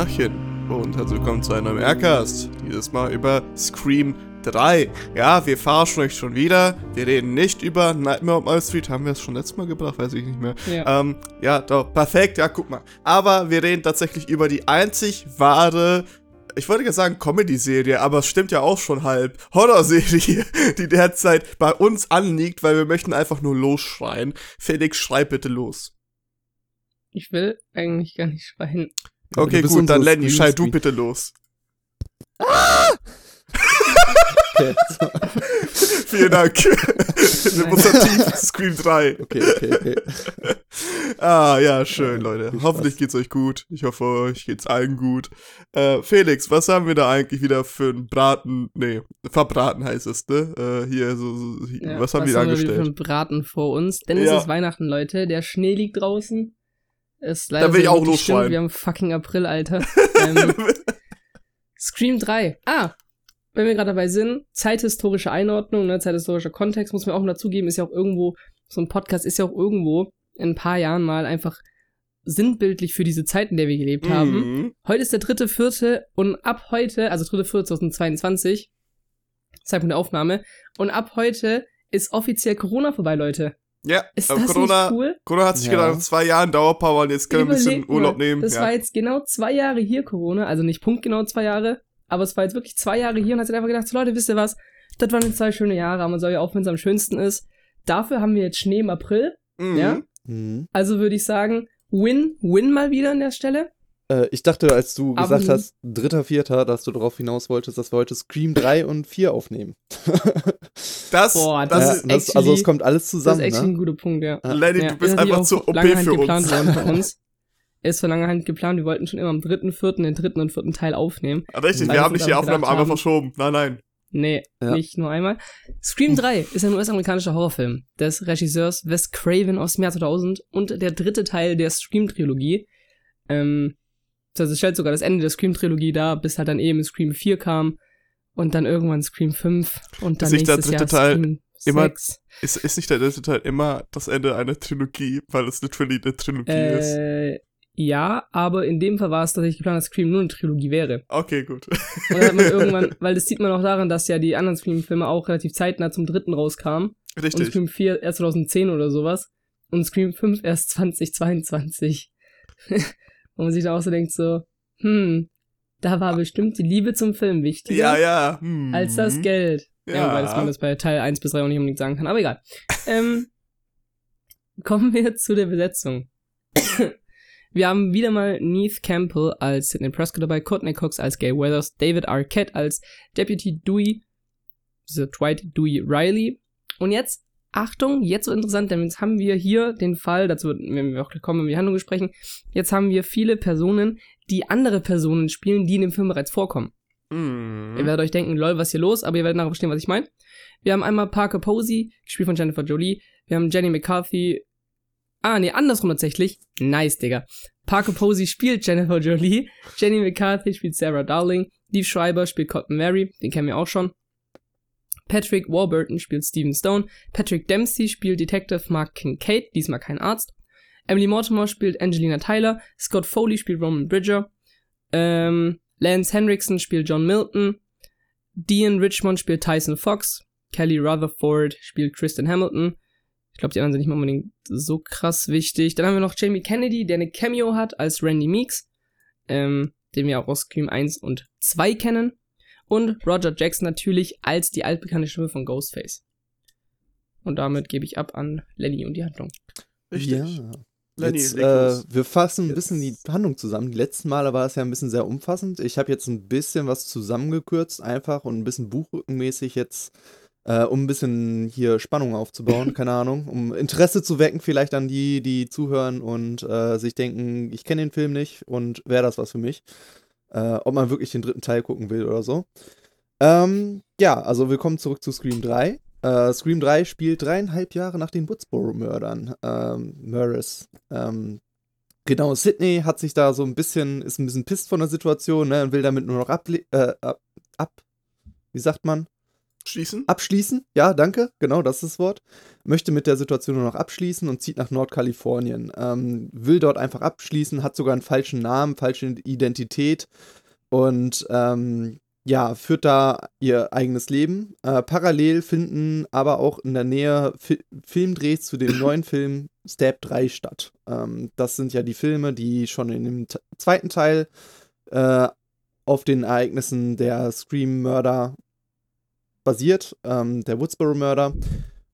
Tachchen und herzlich willkommen zu einem neuen Aircast. Dieses Mal über Scream 3. Ja, wir verarschen euch schon wieder. Wir reden nicht über Nightmare on Elm Street. Haben wir es schon letztes Mal gebracht? Weiß ich nicht mehr. Ja. Ähm, ja, doch, perfekt. Ja, guck mal. Aber wir reden tatsächlich über die einzig wahre ich wollte gerade sagen Comedy-Serie, aber es stimmt ja auch schon halb. Horrorserie, die derzeit bei uns anliegt, weil wir möchten einfach nur losschreien. Felix, schrei bitte los. Ich will eigentlich gar nicht schreien. Okay, gut, dann Lenny, schrei du bitte los. Okay, so. Vielen Dank. Demonstrativ Scream 3. okay, okay, okay. Ah, ja, schön, Leute. Hoffentlich geht's euch gut. Ich hoffe, euch geht's allen gut. Äh, Felix, was haben wir da eigentlich wieder für einen Braten? Nee, verbraten heißt es, ne? Äh, hier, so, so hier, Ja, was haben wir da wieder für angestellt? einen Braten vor uns? Denn Ja. es ist Weihnachten, Leute. Der Schnee liegt draußen. Ist leider Da will ich so auch wirklich losschreien. Wir haben fucking April, Alter. ähm, Scream 3. Ah, wenn wir gerade dabei sind, zeithistorische Einordnung, ne, zeithistorischer Kontext, muss man auch dazugeben, ist ja auch irgendwo, so ein Podcast ist ja auch irgendwo in ein paar Jahren mal einfach sinnbildlich für diese Zeit, in der wir gelebt haben. Mhm. Heute ist der dritte, vierte und ab heute, also dritte, vierte 2022, Zeitpunkt der Aufnahme, und ab heute ist offiziell Corona vorbei, Leute. Ja, Ist das Corona, nicht cool? Corona hat sich Ja. gedacht, zwei Jahren Dauerpower und jetzt können wir ein bisschen Überleg mal, Urlaub nehmen. Das ja. war jetzt genau zwei Jahre hier, Corona, also nicht punktgenau zwei Jahre, aber es war jetzt wirklich zwei Jahre hier und hat sich einfach gedacht, so Leute, wisst ihr was, das waren jetzt zwei schöne Jahre, aber man soll ja auch, wenn es am schönsten ist. Dafür haben wir jetzt Schnee im April, mhm. ja? Mhm. also würde ich sagen, win, win mal wieder an der Stelle. Äh, ich dachte, als du Aber gesagt hast, dritter, vierter, dass du darauf hinaus wolltest, dass wir heute Scream 3 und 4 aufnehmen. Das, Boah, das ja, ist, das, also es actually- kommt alles Das zusammen, ist echt ne? ein guter Punkt, ja. Lenny, Ja, du bist einfach zu OP lange Hand für geplant uns. worden uns. Ist vor langer Hand geplant, wir wollten schon immer am dritten, vierten, den dritten und vierten Teil aufnehmen. Richtig, Weil wir wir haben nicht die Aufnahme einmal verschoben. Nein, nein. Nee, Ja. nicht nur einmal. Scream 3 ist ein US-amerikanischer Horrorfilm des Regisseurs Wes Craven aus dem Jahr 2000 und der dritte Teil der Scream-Trilogie. Ähm, also es stellt sogar das Ende der Scream-Trilogie dar, bis halt dann eben Scream 4 kam und dann irgendwann Scream 5 und dann Ist der nächstes dritte Jahr Teil Scream immer 6. Ist, ist nicht der dritte Teil immer das Ende einer Trilogie, weil es literally eine Trilogie ist? Äh, ja, aber in dem Fall war es tatsächlich geplant, dass Scream nur eine Trilogie wäre. Okay, gut. Und dann hat man irgendwann, weil das sieht man auch daran, dass ja die anderen Scream-Filme auch relativ zeitnah zum dritten rauskamen. Und Richtig. Scream 4 erst 2010 oder sowas. Und Scream 5 erst 2022. Wo man sich dann auch so denkt, so, hm, da war bestimmt die Liebe zum Film wichtiger Ja, ja. Hm. als das Geld. Ja, Ja. wobei dass man das bei Teil 1 bis 3 auch nicht unbedingt sagen kann, aber egal. ähm, kommen wir zu der Besetzung. wir haben wieder mal Neith Campbell als Sidney Prescott dabei, Courtney Cox als Gay Weathers, David Arquette als Deputy Dewey, also Dwight Dewey Riley. Und jetzt, Achtung, jetzt so interessant, denn jetzt haben wir hier den Fall, dazu werden wir auch kommen, wenn wir die Handlung besprechen, jetzt haben wir viele Personen, die andere Personen spielen, die in dem Film bereits vorkommen. Hm. Ihr werdet euch denken, lol, was hier los? Aber ihr werdet nachher verstehen, was ich meine. Wir haben einmal Parker Posey, gespielt von Jennifer Jolie. Wir haben Jenny McCarthy. Ah, nee, andersrum tatsächlich. Nice, Digga. Parker Posey spielt Jennifer Jolie. Jenny McCarthy spielt Sarah Darling. Steve Schreiber spielt Cotton Mary. Den kennen wir auch schon. Patrick Warburton spielt Steven Stone. Patrick Dempsey spielt Detective Mark Kincaid. Diesmal kein Arzt. Emily Mortimer spielt Angelina Tyler. Scott Foley spielt Roman Bridger. Ähm, Lance Henriksen spielt John Milton. Dean Richmond spielt Tyson Fox. Kelly Rutherford spielt Kristen Hamilton. Ich glaube, die anderen sind nicht mal unbedingt so krass wichtig. Dann haben wir noch Jamie Kennedy, der eine Cameo hat als Randy Meeks, ähm, den wir auch aus Scream 1 und 2 kennen. Und Roger Jackson natürlich als die altbekannte Stimme von Ghostface. Und damit gebe ich ab an Lenny und die Handlung. Richtig. Ja. Lenny, jetzt, äh, wir fassen ein Jetzt. bisschen die Handlung zusammen. Die letzten Male war es ja ein bisschen sehr umfassend. Ich habe jetzt ein bisschen was zusammengekürzt, einfach und ein bisschen buchrückenmäßig jetzt, äh, um ein bisschen hier Spannung aufzubauen, keine Ahnung, um Interesse zu wecken vielleicht an die, die zuhören und äh, sich denken, ich kenne den Film nicht und wäre das was für mich. Äh, ob man wirklich den dritten Teil gucken will oder so. Ähm, ja, also willkommen zurück zu Scream 3. Äh, Scream 3 spielt dreieinhalb Jahre nach den Woodsboro-Mördern. Ähm, Murders. Ähm, genau, Sydney hat sich da so ein bisschen, ist ein bisschen pisst von der Situation, ne, und will damit nur noch able äh, ab, ab, wie sagt man? Schließen? abschließen. Ja, danke, genau, das ist das Wort. Möchte mit der Situation nur noch abschließen und zieht nach Nordkalifornien. Ähm, will dort einfach abschließen, hat sogar einen falschen Namen, falsche Identität und ähm, ja, führt da ihr eigenes Leben. Äh, parallel finden aber auch in der Nähe Fi Filmdrehs zu dem neuen Film Stab 3 statt. Ähm, das sind ja die Filme, die schon in dem zweiten Teil äh, auf den Ereignissen der Scream-Mörder basiert, ähm, der Woodsboro-Mörder.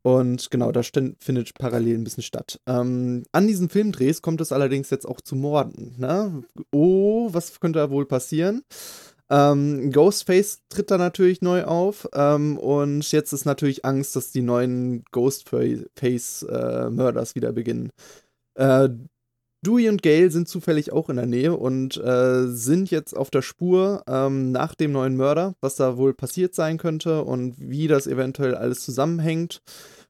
Und genau, da findet parallel ein bisschen statt. Ähm, an diesen Filmdrehs kommt es allerdings jetzt auch zu Morden. Ne? Oh, was könnte da wohl passieren? Ähm, Ghostface tritt da natürlich neu auf ähm, und jetzt ist natürlich Angst, dass die neuen Ghostface-Mörders wieder beginnen. Äh, Dewey und Gail sind zufällig auch in der Nähe und äh, sind jetzt auf der Spur ähm, nach dem neuen Mörder, was da wohl passiert sein könnte und wie das eventuell alles zusammenhängt.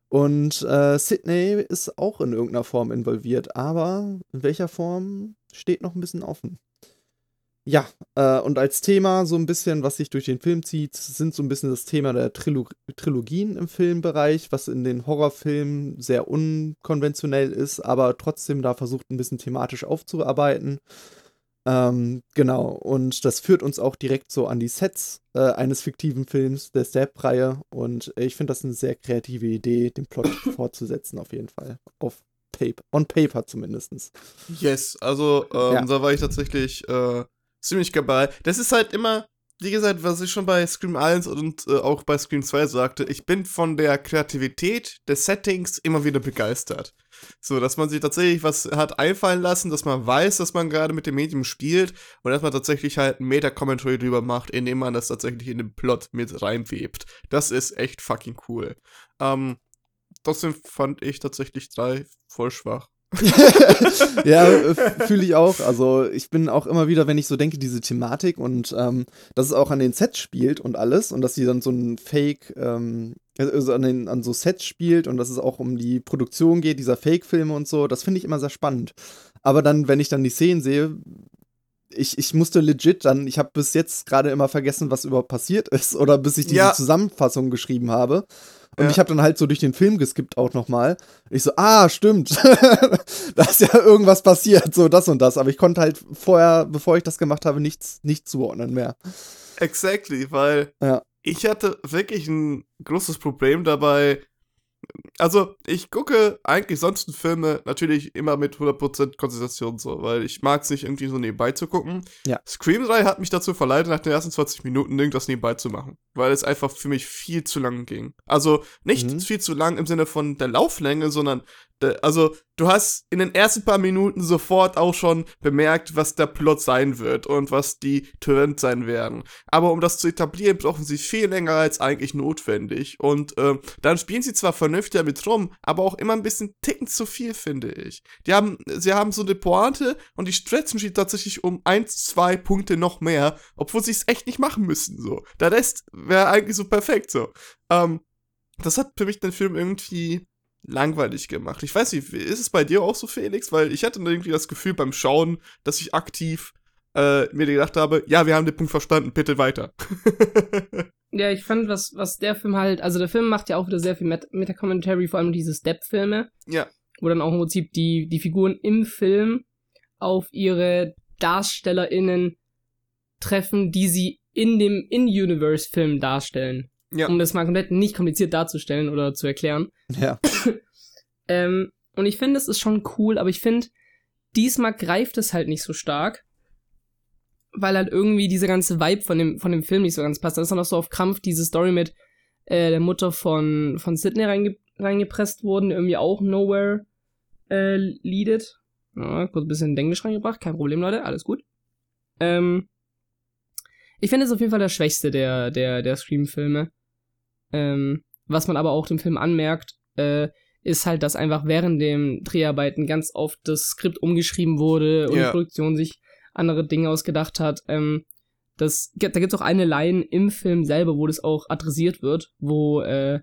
Und äh, Sydney ist auch in irgendeiner Form involviert, aber in welcher Form steht noch ein bisschen offen. Ja, äh, und als Thema so ein bisschen, was sich durch den Film zieht, sind so ein bisschen das Thema der Trilo Trilogien im Filmbereich, was in den Horrorfilmen sehr unkonventionell ist, aber trotzdem da versucht ein bisschen thematisch aufzuarbeiten. Ähm, genau, und das führt uns auch direkt so an die Sets äh, eines fiktiven Films, der Stab-Reihe. Und ich finde das eine sehr kreative Idee, den Plot fortzusetzen, auf jeden Fall. Auf Paper, on Paper zumindest. Yes, also ähm, Ja. da war ich tatsächlich äh, ziemlich dabei. Das ist halt immer, wie gesagt, was ich schon bei Scream 1 und äh, auch bei Scream 2 sagte, ich bin von der Kreativität des Settings immer wieder begeistert. So, dass man sich tatsächlich was hat einfallen lassen, dass man weiß, dass man gerade mit dem Medium spielt und dass man tatsächlich halt ein Meta-Commentary drüber macht, indem man das tatsächlich in den Plot mit reinwebt. Das ist echt fucking cool. Ähm, trotzdem fand ich tatsächlich drei voll schwach. ja, fühle ich auch. Also ich bin auch immer wieder, wenn ich so denke, diese Thematik und ähm, dass es auch an den Sets spielt und alles und dass sie dann so ein Fake, ähm, also an, den, an so Sets spielt und dass es auch um die Produktion geht, dieser Fake-Filme und so, das finde ich immer sehr spannend. Aber dann, wenn ich dann die Szenen sehe, ich, ich musste legit dann, ich habe bis jetzt gerade immer vergessen, was überhaupt passiert ist oder bis ich diese Ja. Zusammenfassung geschrieben habe. Und Ja. ich habe dann halt so durch den Film geskippt auch nochmal. Ich so, ah, stimmt. da ist ja irgendwas passiert, so das und das. Aber ich konnte halt vorher, bevor ich das gemacht habe, nichts, nicht zuordnen mehr. Exactly, weil Ja. ich hatte wirklich ein großes Problem dabei. Also, ich gucke eigentlich sonst Filme natürlich immer mit 100% Konzentration so, weil ich mag es nicht irgendwie so nebenbei zu gucken. Ja. Scream 3 hat mich dazu verleitet, nach den ersten 20 Minuten irgendwas nebenbei zu machen, weil es einfach für mich viel zu lang ging. Also, nicht Mhm. viel zu lang im Sinne von der Lauflänge, sondern also du hast in den ersten paar Minuten sofort auch schon bemerkt, was der Plot sein wird und was die Turns sein werden. Aber um das zu etablieren, brauchen sie viel länger als eigentlich notwendig. Und ähm, dann spielen sie zwar vernünftig damit rum, aber auch immer ein bisschen ticken zu viel, finde ich. Die haben, sie haben so eine Pointe und die stretchen sie tatsächlich um eins, zwei Punkte noch mehr, obwohl sie es echt nicht machen müssen. So, der Rest wäre eigentlich so perfekt so. Ähm, das hat für mich den Film irgendwie langweilig gemacht. Ich weiß nicht, ist es bei dir auch so, Felix? Weil ich hatte irgendwie das Gefühl beim Schauen, dass ich aktiv äh, mir gedacht habe, ja, wir haben den Punkt verstanden, bitte weiter. Ja, ich fand, was, was der Film halt, also der Film macht ja auch wieder sehr viel Met- Meta-Commentary, vor allem diese Step-Filme, ja, wo dann auch im Prinzip die, die Figuren im Film auf ihre DarstellerInnen treffen, die sie in dem In-Universe-Film darstellen. Ja. Um das mal komplett nicht kompliziert darzustellen oder zu erklären. Ja. Ähm, und ich finde, es ist schon cool, aber ich finde, diesmal greift es halt nicht so stark. Weil halt irgendwie dieser ganze Vibe von dem, von dem Film nicht so ganz passt. Da ist dann auch so auf Krampf diese Story mit äh, der Mutter von, von Sydney reinge reingepresst worden, irgendwie auch Nowhere äh, leadet. Ja, kurz ein bisschen in Englisch reingebracht, kein Problem, Leute, alles gut. Ähm, ich finde es auf jeden Fall der schwächste der, der, der Scream-Filme. Ähm, was man aber auch dem Film anmerkt, äh, ist halt, dass einfach während den Dreharbeiten ganz oft das Skript umgeschrieben wurde und Ja. die Produktion sich andere Dinge ausgedacht hat. Ähm, das, da gibt es auch eine Line im Film selber, wo das auch adressiert wird, wo äh,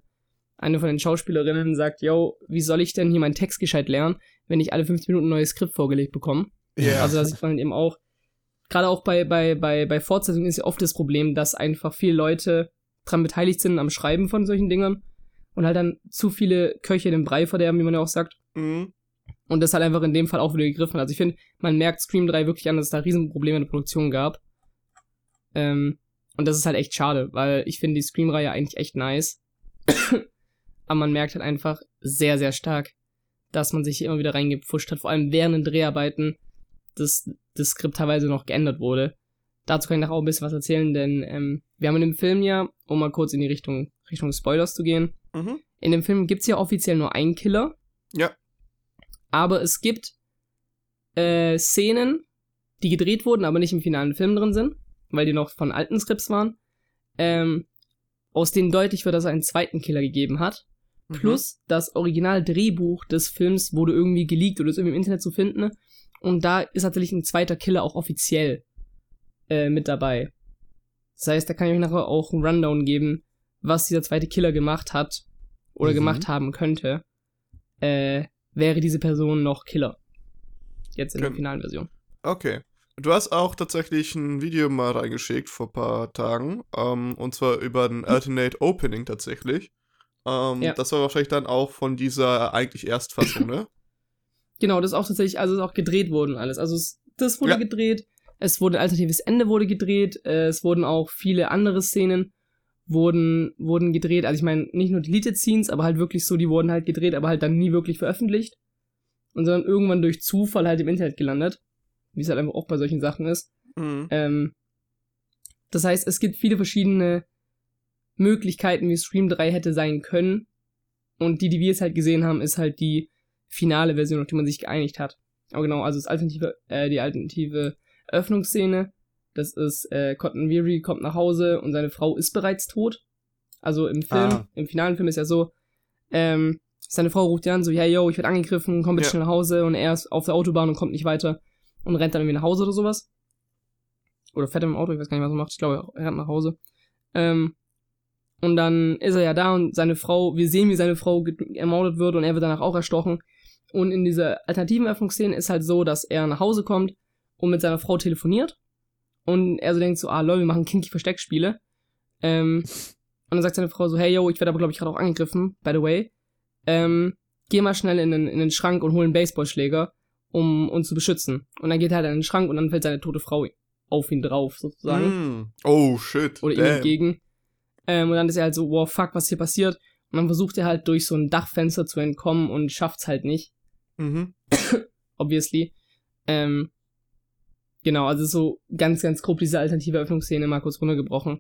eine von den Schauspielerinnen sagt, yo, wie soll ich denn hier meinen Text gescheit lernen, wenn ich alle 15 Minuten ein neues Skript vorgelegt bekomme? Ja. Also da sieht man eben auch, gerade auch bei, bei, bei, bei Fortsetzungen ist ja oft das Problem, dass einfach viele Leute dran beteiligt sind am Schreiben von solchen Dingern und halt dann zu viele Köche den Brei verderben, wie man ja auch sagt. Mhm. Und das halt einfach in dem Fall auch wieder gegriffen. Also ich finde, man merkt Scream 3 wirklich an, dass es da Riesenprobleme in der Produktion gab. Ähm, und das ist halt echt schade, weil ich finde die Scream-Reihe eigentlich echt nice. Aber man merkt halt einfach sehr, sehr stark, dass man sich hier immer wieder reingepfuscht hat, vor allem während den Dreharbeiten das, das Skript teilweise noch geändert wurde. Dazu kann ich nachher auch ein bisschen was erzählen, denn ähm, wir haben in dem Film ja, um mal kurz in die Richtung, Richtung Spoilers zu gehen, Mhm. in dem Film gibt's ja offiziell nur einen Killer. Ja. Aber es gibt äh, Szenen, die gedreht wurden, aber nicht im finalen Film drin sind, weil die noch von alten Skripts waren, ähm, aus denen deutlich wird, dass es einen zweiten Killer gegeben hat. Mhm. Plus das Originaldrehbuch des Films wurde irgendwie geleakt oder ist irgendwie im Internet zu finden. Und da ist tatsächlich ein zweiter Killer auch offiziell äh, mit dabei. Das heißt, da kann ich euch nachher auch einen Rundown geben, was dieser zweite Killer gemacht hat oder Mhm. gemacht haben könnte. Äh, wäre diese Person noch Killer. Jetzt in der Können- finalen Version. Okay. Du hast auch tatsächlich ein Video mal reingeschickt vor ein paar Tagen. Ähm, und zwar über ein Alternate Opening tatsächlich. Ähm, Ja. Das war wahrscheinlich dann auch von dieser eigentlich Erstfassung, ne? Genau, das ist auch tatsächlich, also ist auch gedreht worden alles. Also es, das wurde Ja. gedreht, es wurde ein alternatives Ende wurde gedreht, äh, es wurden auch viele andere Szenen wurden, wurden gedreht. Also ich meine, nicht nur Deleted Scenes, aber halt wirklich so, die wurden halt gedreht, aber halt dann nie wirklich veröffentlicht. Und sondern irgendwann durch Zufall halt im Internet gelandet. Wie es halt einfach auch bei solchen Sachen ist. Mhm. Ähm, das heißt, es gibt viele verschiedene Möglichkeiten, wie Stream 3 hätte sein können. Und die, die wir jetzt halt gesehen haben, ist halt die finale Version, auf die man sich geeinigt hat. Aber genau, also das alternative, äh, die alternative Öffnungsszene, das ist, äh, Cotton Weary kommt nach Hause und seine Frau ist bereits tot. Also im Film, Ah. im finalen Film ist ja so, ähm, seine Frau ruft ihn an, so, ja, yo, ich werde angegriffen, komm bitte Ja. schnell nach Hause und er ist auf der Autobahn und kommt nicht weiter und rennt dann irgendwie nach Hause oder sowas. Oder fährt er dem Auto, ich weiß gar nicht, was er macht. Ich glaube, er rennt nach Hause. Ähm, und dann ist er ja da und seine Frau, wir sehen, wie seine Frau ermordet wird und er wird danach auch erstochen. Und in dieser alternativen Öffnungsszene ist halt so, dass er nach Hause kommt und mit seiner Frau telefoniert. Und er so denkt so, ah lol, wir machen kinky Versteckspiele. Ähm, und dann sagt seine Frau so, hey yo, ich werde aber glaube ich gerade auch angegriffen, by the way. Ähm, geh mal schnell in den, in den Schrank und hol einen Baseballschläger, um uns zu beschützen. Und dann geht er halt in den Schrank und dann fällt seine tote Frau auf ihn drauf, sozusagen Mhm. Oh, shit. oder ihm entgegen. Ähm, und dann ist er halt so, wow, fuck, was hier passiert? Und dann versucht er halt durch so ein Dachfenster zu entkommen und schafft's halt nicht, Mhm. obviously. Ähm, genau, also so ganz, ganz grob diese alternative Öffnungsszene mal kurz runtergebrochen.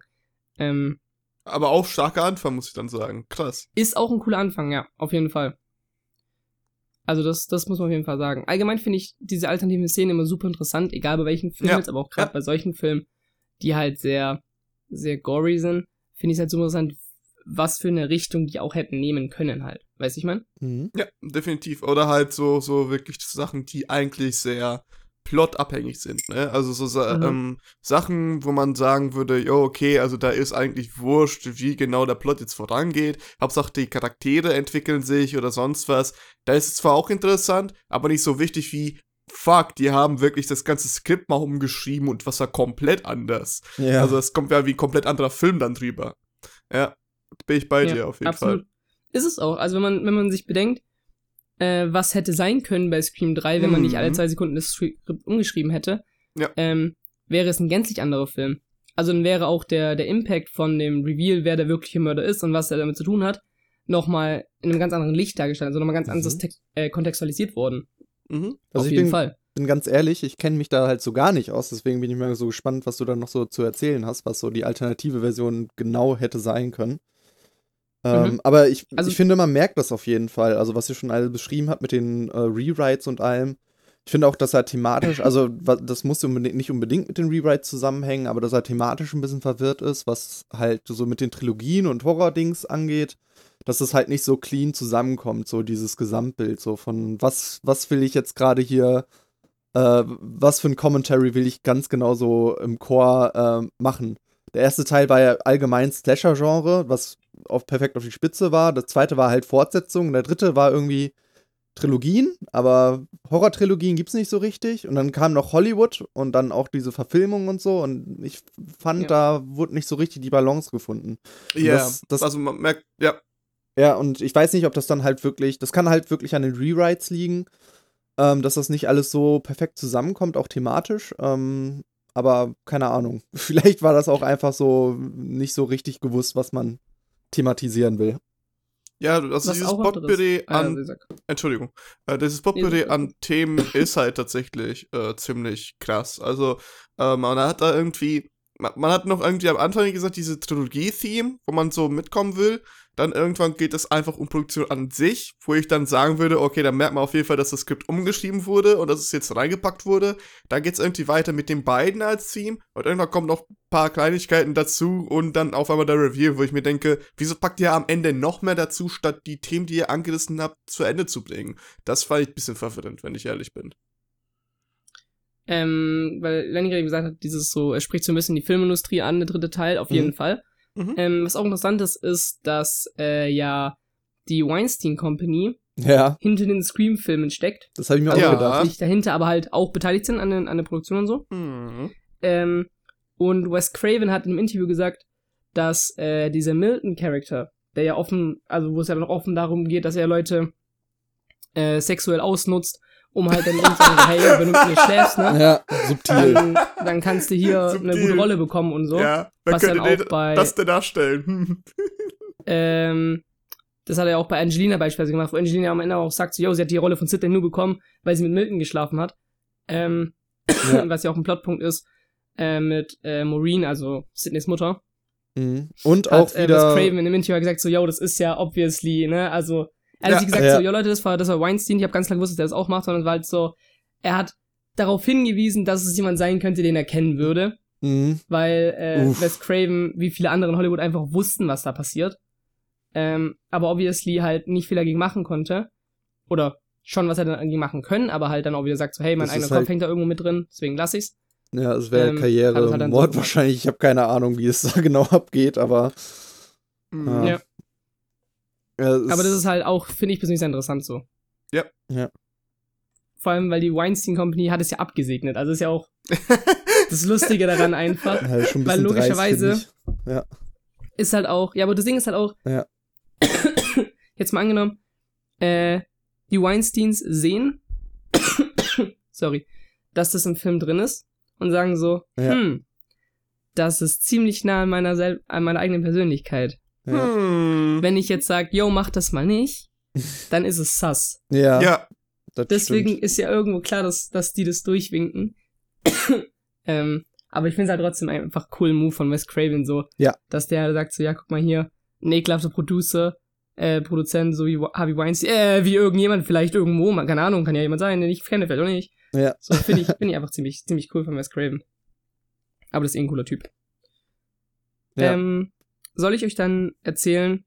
Ähm, Aber auch starker Anfang, muss ich dann sagen. Krass. ist auch ein cooler Anfang, ja, auf jeden Fall. Also das, das muss man auf jeden Fall sagen. Allgemein finde ich diese alternativen Szenen immer super interessant, egal bei welchen Film Ja, jetzt, aber auch gerade ja. bei solchen Filmen, die halt sehr, sehr gory sind, finde ich es halt super interessant, was für eine Richtung die auch hätten nehmen können halt. Weißt du, ich mein? Mhm. Ja, definitiv. Oder halt so, so wirklich Sachen, die eigentlich sehr plotabhängig sind, ne? Also so Mhm. ähm, Sachen, wo man sagen würde, jo, okay, also da ist eigentlich wurscht, wie genau der Plot jetzt vorangeht. Hauptsache die Charaktere entwickeln sich oder sonst was. Da ist es zwar auch interessant, aber nicht so wichtig wie, fuck, die haben wirklich das ganze Skript mal umgeschrieben und was war komplett anders. Ja. Also es kommt ja wie ein komplett anderer Film dann drüber. Ja, bin ich bei Ja, dir auf jeden absolut. Fall. Ist es auch. Also wenn man, wenn man sich bedenkt, äh, was hätte sein können bei Scream 3, wenn man nicht Mhm. alle zwei Sekunden das Skript umgeschrieben hätte, Ja. ähm, wäre es ein gänzlich anderer Film. Also dann wäre auch der, der Impact von dem Reveal, wer der wirkliche Mörder ist und was er damit zu tun hat, nochmal in einem ganz anderen Licht dargestellt, also nochmal ganz Mhm. anders äh, kontextualisiert worden. Mhm. Also Auf ich jeden bin, Fall. bin ganz ehrlich, ich kenne mich da halt so gar nicht aus, deswegen bin ich mal so gespannt, was du dann noch so zu erzählen hast, was so die alternative Version genau hätte sein können. Ähm, Mhm. Aber ich, Also- ich finde, man merkt das auf jeden Fall. Also, was ihr schon alle beschrieben habt mit den äh, Rewrites und allem. Ich finde auch, dass er thematisch, also das muss unbedingt, nicht unbedingt mit den Rewrites zusammenhängen, aber dass er thematisch ein bisschen verwirrt ist, was halt so mit den Trilogien und Horror-Dings angeht, dass es halt nicht so clean zusammenkommt, so dieses Gesamtbild, so von was, was will ich jetzt gerade hier, äh, was für ein Commentary will ich ganz genau so im Core äh, machen. Der erste Teil war ja allgemein Slasher-Genre, was auf, perfekt auf die Spitze war. Der zweite war halt Fortsetzung. Der dritte war irgendwie Trilogien, aber Horror-Trilogien gibt's nicht so richtig. Und dann kam noch Hollywood und dann auch diese Verfilmung und so. Und ich fand, Ja. da wurde nicht so richtig die Balance gefunden. Ja, das- das- also man merkt, ja, Ja, und ich weiß nicht, ob das dann halt wirklich, das kann halt wirklich an den Rewrites liegen, ähm, dass das nicht alles so perfekt zusammenkommt, auch thematisch. Ähm, aber keine Ahnung. Vielleicht war das auch einfach so nicht so richtig gewusst, was man thematisieren will. ja, also Was dieses Potpourri ist. Ah, an ja. Entschuldigung. Äh, dieses Potpourri Nee, an Themen ist halt tatsächlich äh, ziemlich krass. Also, äh, man hat da irgendwie. Man, man hat noch irgendwie am Anfang gesagt, diese Trilogie-Theme, wo man so mitkommen will. Dann irgendwann geht es einfach um Produktion an sich, wo ich dann sagen würde, okay, dann merkt man auf jeden Fall, dass das Skript umgeschrieben wurde und dass es jetzt reingepackt wurde. Dann geht es irgendwie weiter mit den beiden als Theme und irgendwann kommen noch ein paar Kleinigkeiten dazu und dann auf einmal der Review, wo ich mir denke, wieso packt ihr am Ende noch mehr dazu, statt die Themen, die ihr angerissen habt, zu Ende zu bringen? Das fand ich ein bisschen verwirrend, wenn ich ehrlich bin. Ähm, weil Lenny gerade gesagt hat, dieses so, er spricht so ein bisschen die Filmindustrie an, der dritte Teil, auf Mhm. jeden Fall. Mhm. Ähm, was auch interessant ist, ist, dass äh, ja die Weinstein Company Ja, hinter den Scream-Filmen steckt. das habe ich mir Ja. auch gedacht. Nicht dahinter, aber halt auch beteiligt sind an, den, an der Produktion und so. Mhm. Ähm, und Wes Craven hat in einem Interview gesagt, dass äh, dieser Milton-Charakter, der ja offen, also wo es ja dann offen darum geht, dass er Leute äh, sexuell ausnutzt, um halt dann irgendwie zu sagen, hey, wenn du mit mir schläfst, ne? Ja, subtil. Dann, dann kannst du hier eine Subtil. gute Rolle bekommen und so. Ja, Was dann den- auch bei- das denn darstellen? Hm. Ähm, das hat er auch bei Angelina beispielsweise gemacht, wo Angelina am Ende auch sagt, so, yo, sie hat die Rolle von Sidney nur bekommen, weil sie mit Milton geschlafen hat. Ähm, Ja. was ja auch ein Plotpunkt ist, äh, mit äh, Maureen, also Sidneys Mutter. Mhm. Und Hat auch äh, wieder. Craven in dem Interview gesagt, so, yo, das ist ja obviously, ne, also, er hat Ja. gesagt, Ja. so, yo, Leute, das war, das war Weinstein, ich habe ganz lange gewusst, dass der das auch macht, sondern es war halt so, er hat darauf hingewiesen, dass es jemand sein könnte, den er kennen würde, Mhm. weil äh, Uff. Wes Craven, wie viele andere in Hollywood, einfach wussten, was da passiert. Ähm, aber obviously halt nicht viel dagegen machen konnte. Oder schon was er dagegen machen können, aber halt dann auch wieder sagt so, hey, mein Das eigener Kopf halt- hängt da irgendwo mit drin, deswegen lass ich's. Ja, es wäre Ähm, Karriere, halt dann so Mord gemacht. wahrscheinlich. Ich habe keine Ahnung, wie es da genau abgeht, aber. Mhm. Ja. Ja. Ja, Aber das ist halt auch, finde ich persönlich sehr interessant so. Ja. Ja. Vor allem, weil die Weinstein Company hat es ja abgesegnet. Also ist ja auch das Lustige daran einfach. halt schon ein weil bisschen dreist, logischerweise- find Ist halt auch, ja, aber das Ding ist halt auch, Ja. jetzt mal angenommen, äh, die Weinsteins sehen, sorry, dass das im Film drin ist und sagen so, Ja. hm, das ist ziemlich nah an meiner, sel an meiner eigenen Persönlichkeit. Ja. Hm. Wenn ich jetzt sage, yo, mach das mal nicht, dann ist es sass. Ja, Ja, das Deswegen stimmt. ist ja irgendwo klar, dass, dass die das durchwinken. ähm, aber ich finde es halt trotzdem einfach cool Move von Wes Craven so, Ja. dass der sagt so, ja, guck mal hier, ein ekelhafter Producer, äh, Produzent, so wie Harvey Weinstein, äh, wie irgendjemand vielleicht irgendwo, man, keine Ahnung, kann ja jemand sein, den ich kenne, vielleicht auch nicht. Ja. So finde ich, finde ich einfach ziemlich, ziemlich cool von Wes Craven. Aber das ist eh ein cooler Typ. Ja. Ähm, soll ich euch dann erzählen,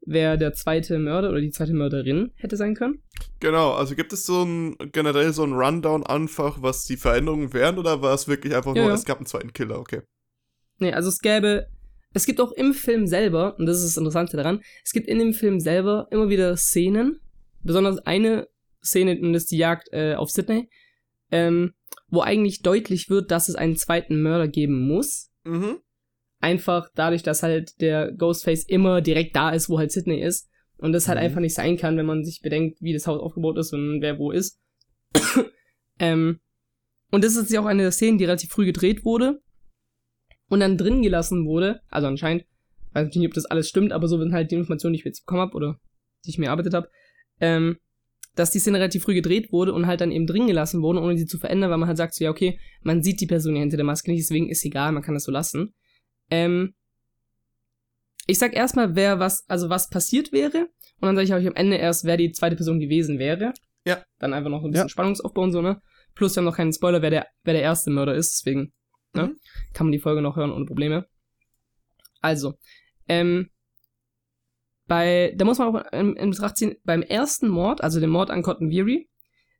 wer der zweite Mörder oder die zweite Mörderin hätte sein können? genau. Also gibt es so ein generell so ein Rundown einfach, was die Veränderungen wären, oder war es wirklich einfach Ja, nur, ja. es gab einen zweiten Killer, okay. Nee, also es gäbe, es gibt auch im Film selber, und das ist das Interessante daran, es gibt in dem Film selber immer wieder Szenen, besonders eine Szene, und das ist die Jagd äh, auf Sydney, ähm, wo eigentlich deutlich wird, dass es einen zweiten Mörder geben muss. Mhm. Einfach dadurch, dass halt der Ghostface immer direkt da ist, wo halt Sydney ist. Und das halt Mhm. einfach nicht sein kann, wenn man sich bedenkt, wie das Haus aufgebaut ist und wer wo ist. ähm, und das ist ja auch eine der Szenen, die relativ früh gedreht wurde und dann drin gelassen wurde. Also anscheinend, weiß nicht, ob das alles stimmt, aber so sind halt die Informationen, die ich jetzt bekommen habe oder die ich mir erarbeitet habe, ähm, dass die Szene relativ früh gedreht wurde und halt dann eben drin gelassen wurde, ohne sie zu verändern, weil man halt sagt so, ja, okay, man sieht die Person ja hinter der Maske nicht, deswegen ist egal, man kann das so lassen. Ähm, ich sag erstmal, wer was, also was passiert wäre, und dann sage ich euch am Ende erst, wer die zweite Person gewesen wäre. Ja. Dann einfach noch ein bisschen Ja. Spannungsaufbau und so, ne? Plus, wir haben noch keinen Spoiler, wer der, wer der erste Mörder ist, deswegen, ne? Mhm. Kann man die Folge noch hören ohne Probleme. Also, ähm, bei, da muss man auch in, in Betracht ziehen, beim ersten Mord, also dem Mord an Cotton Weary,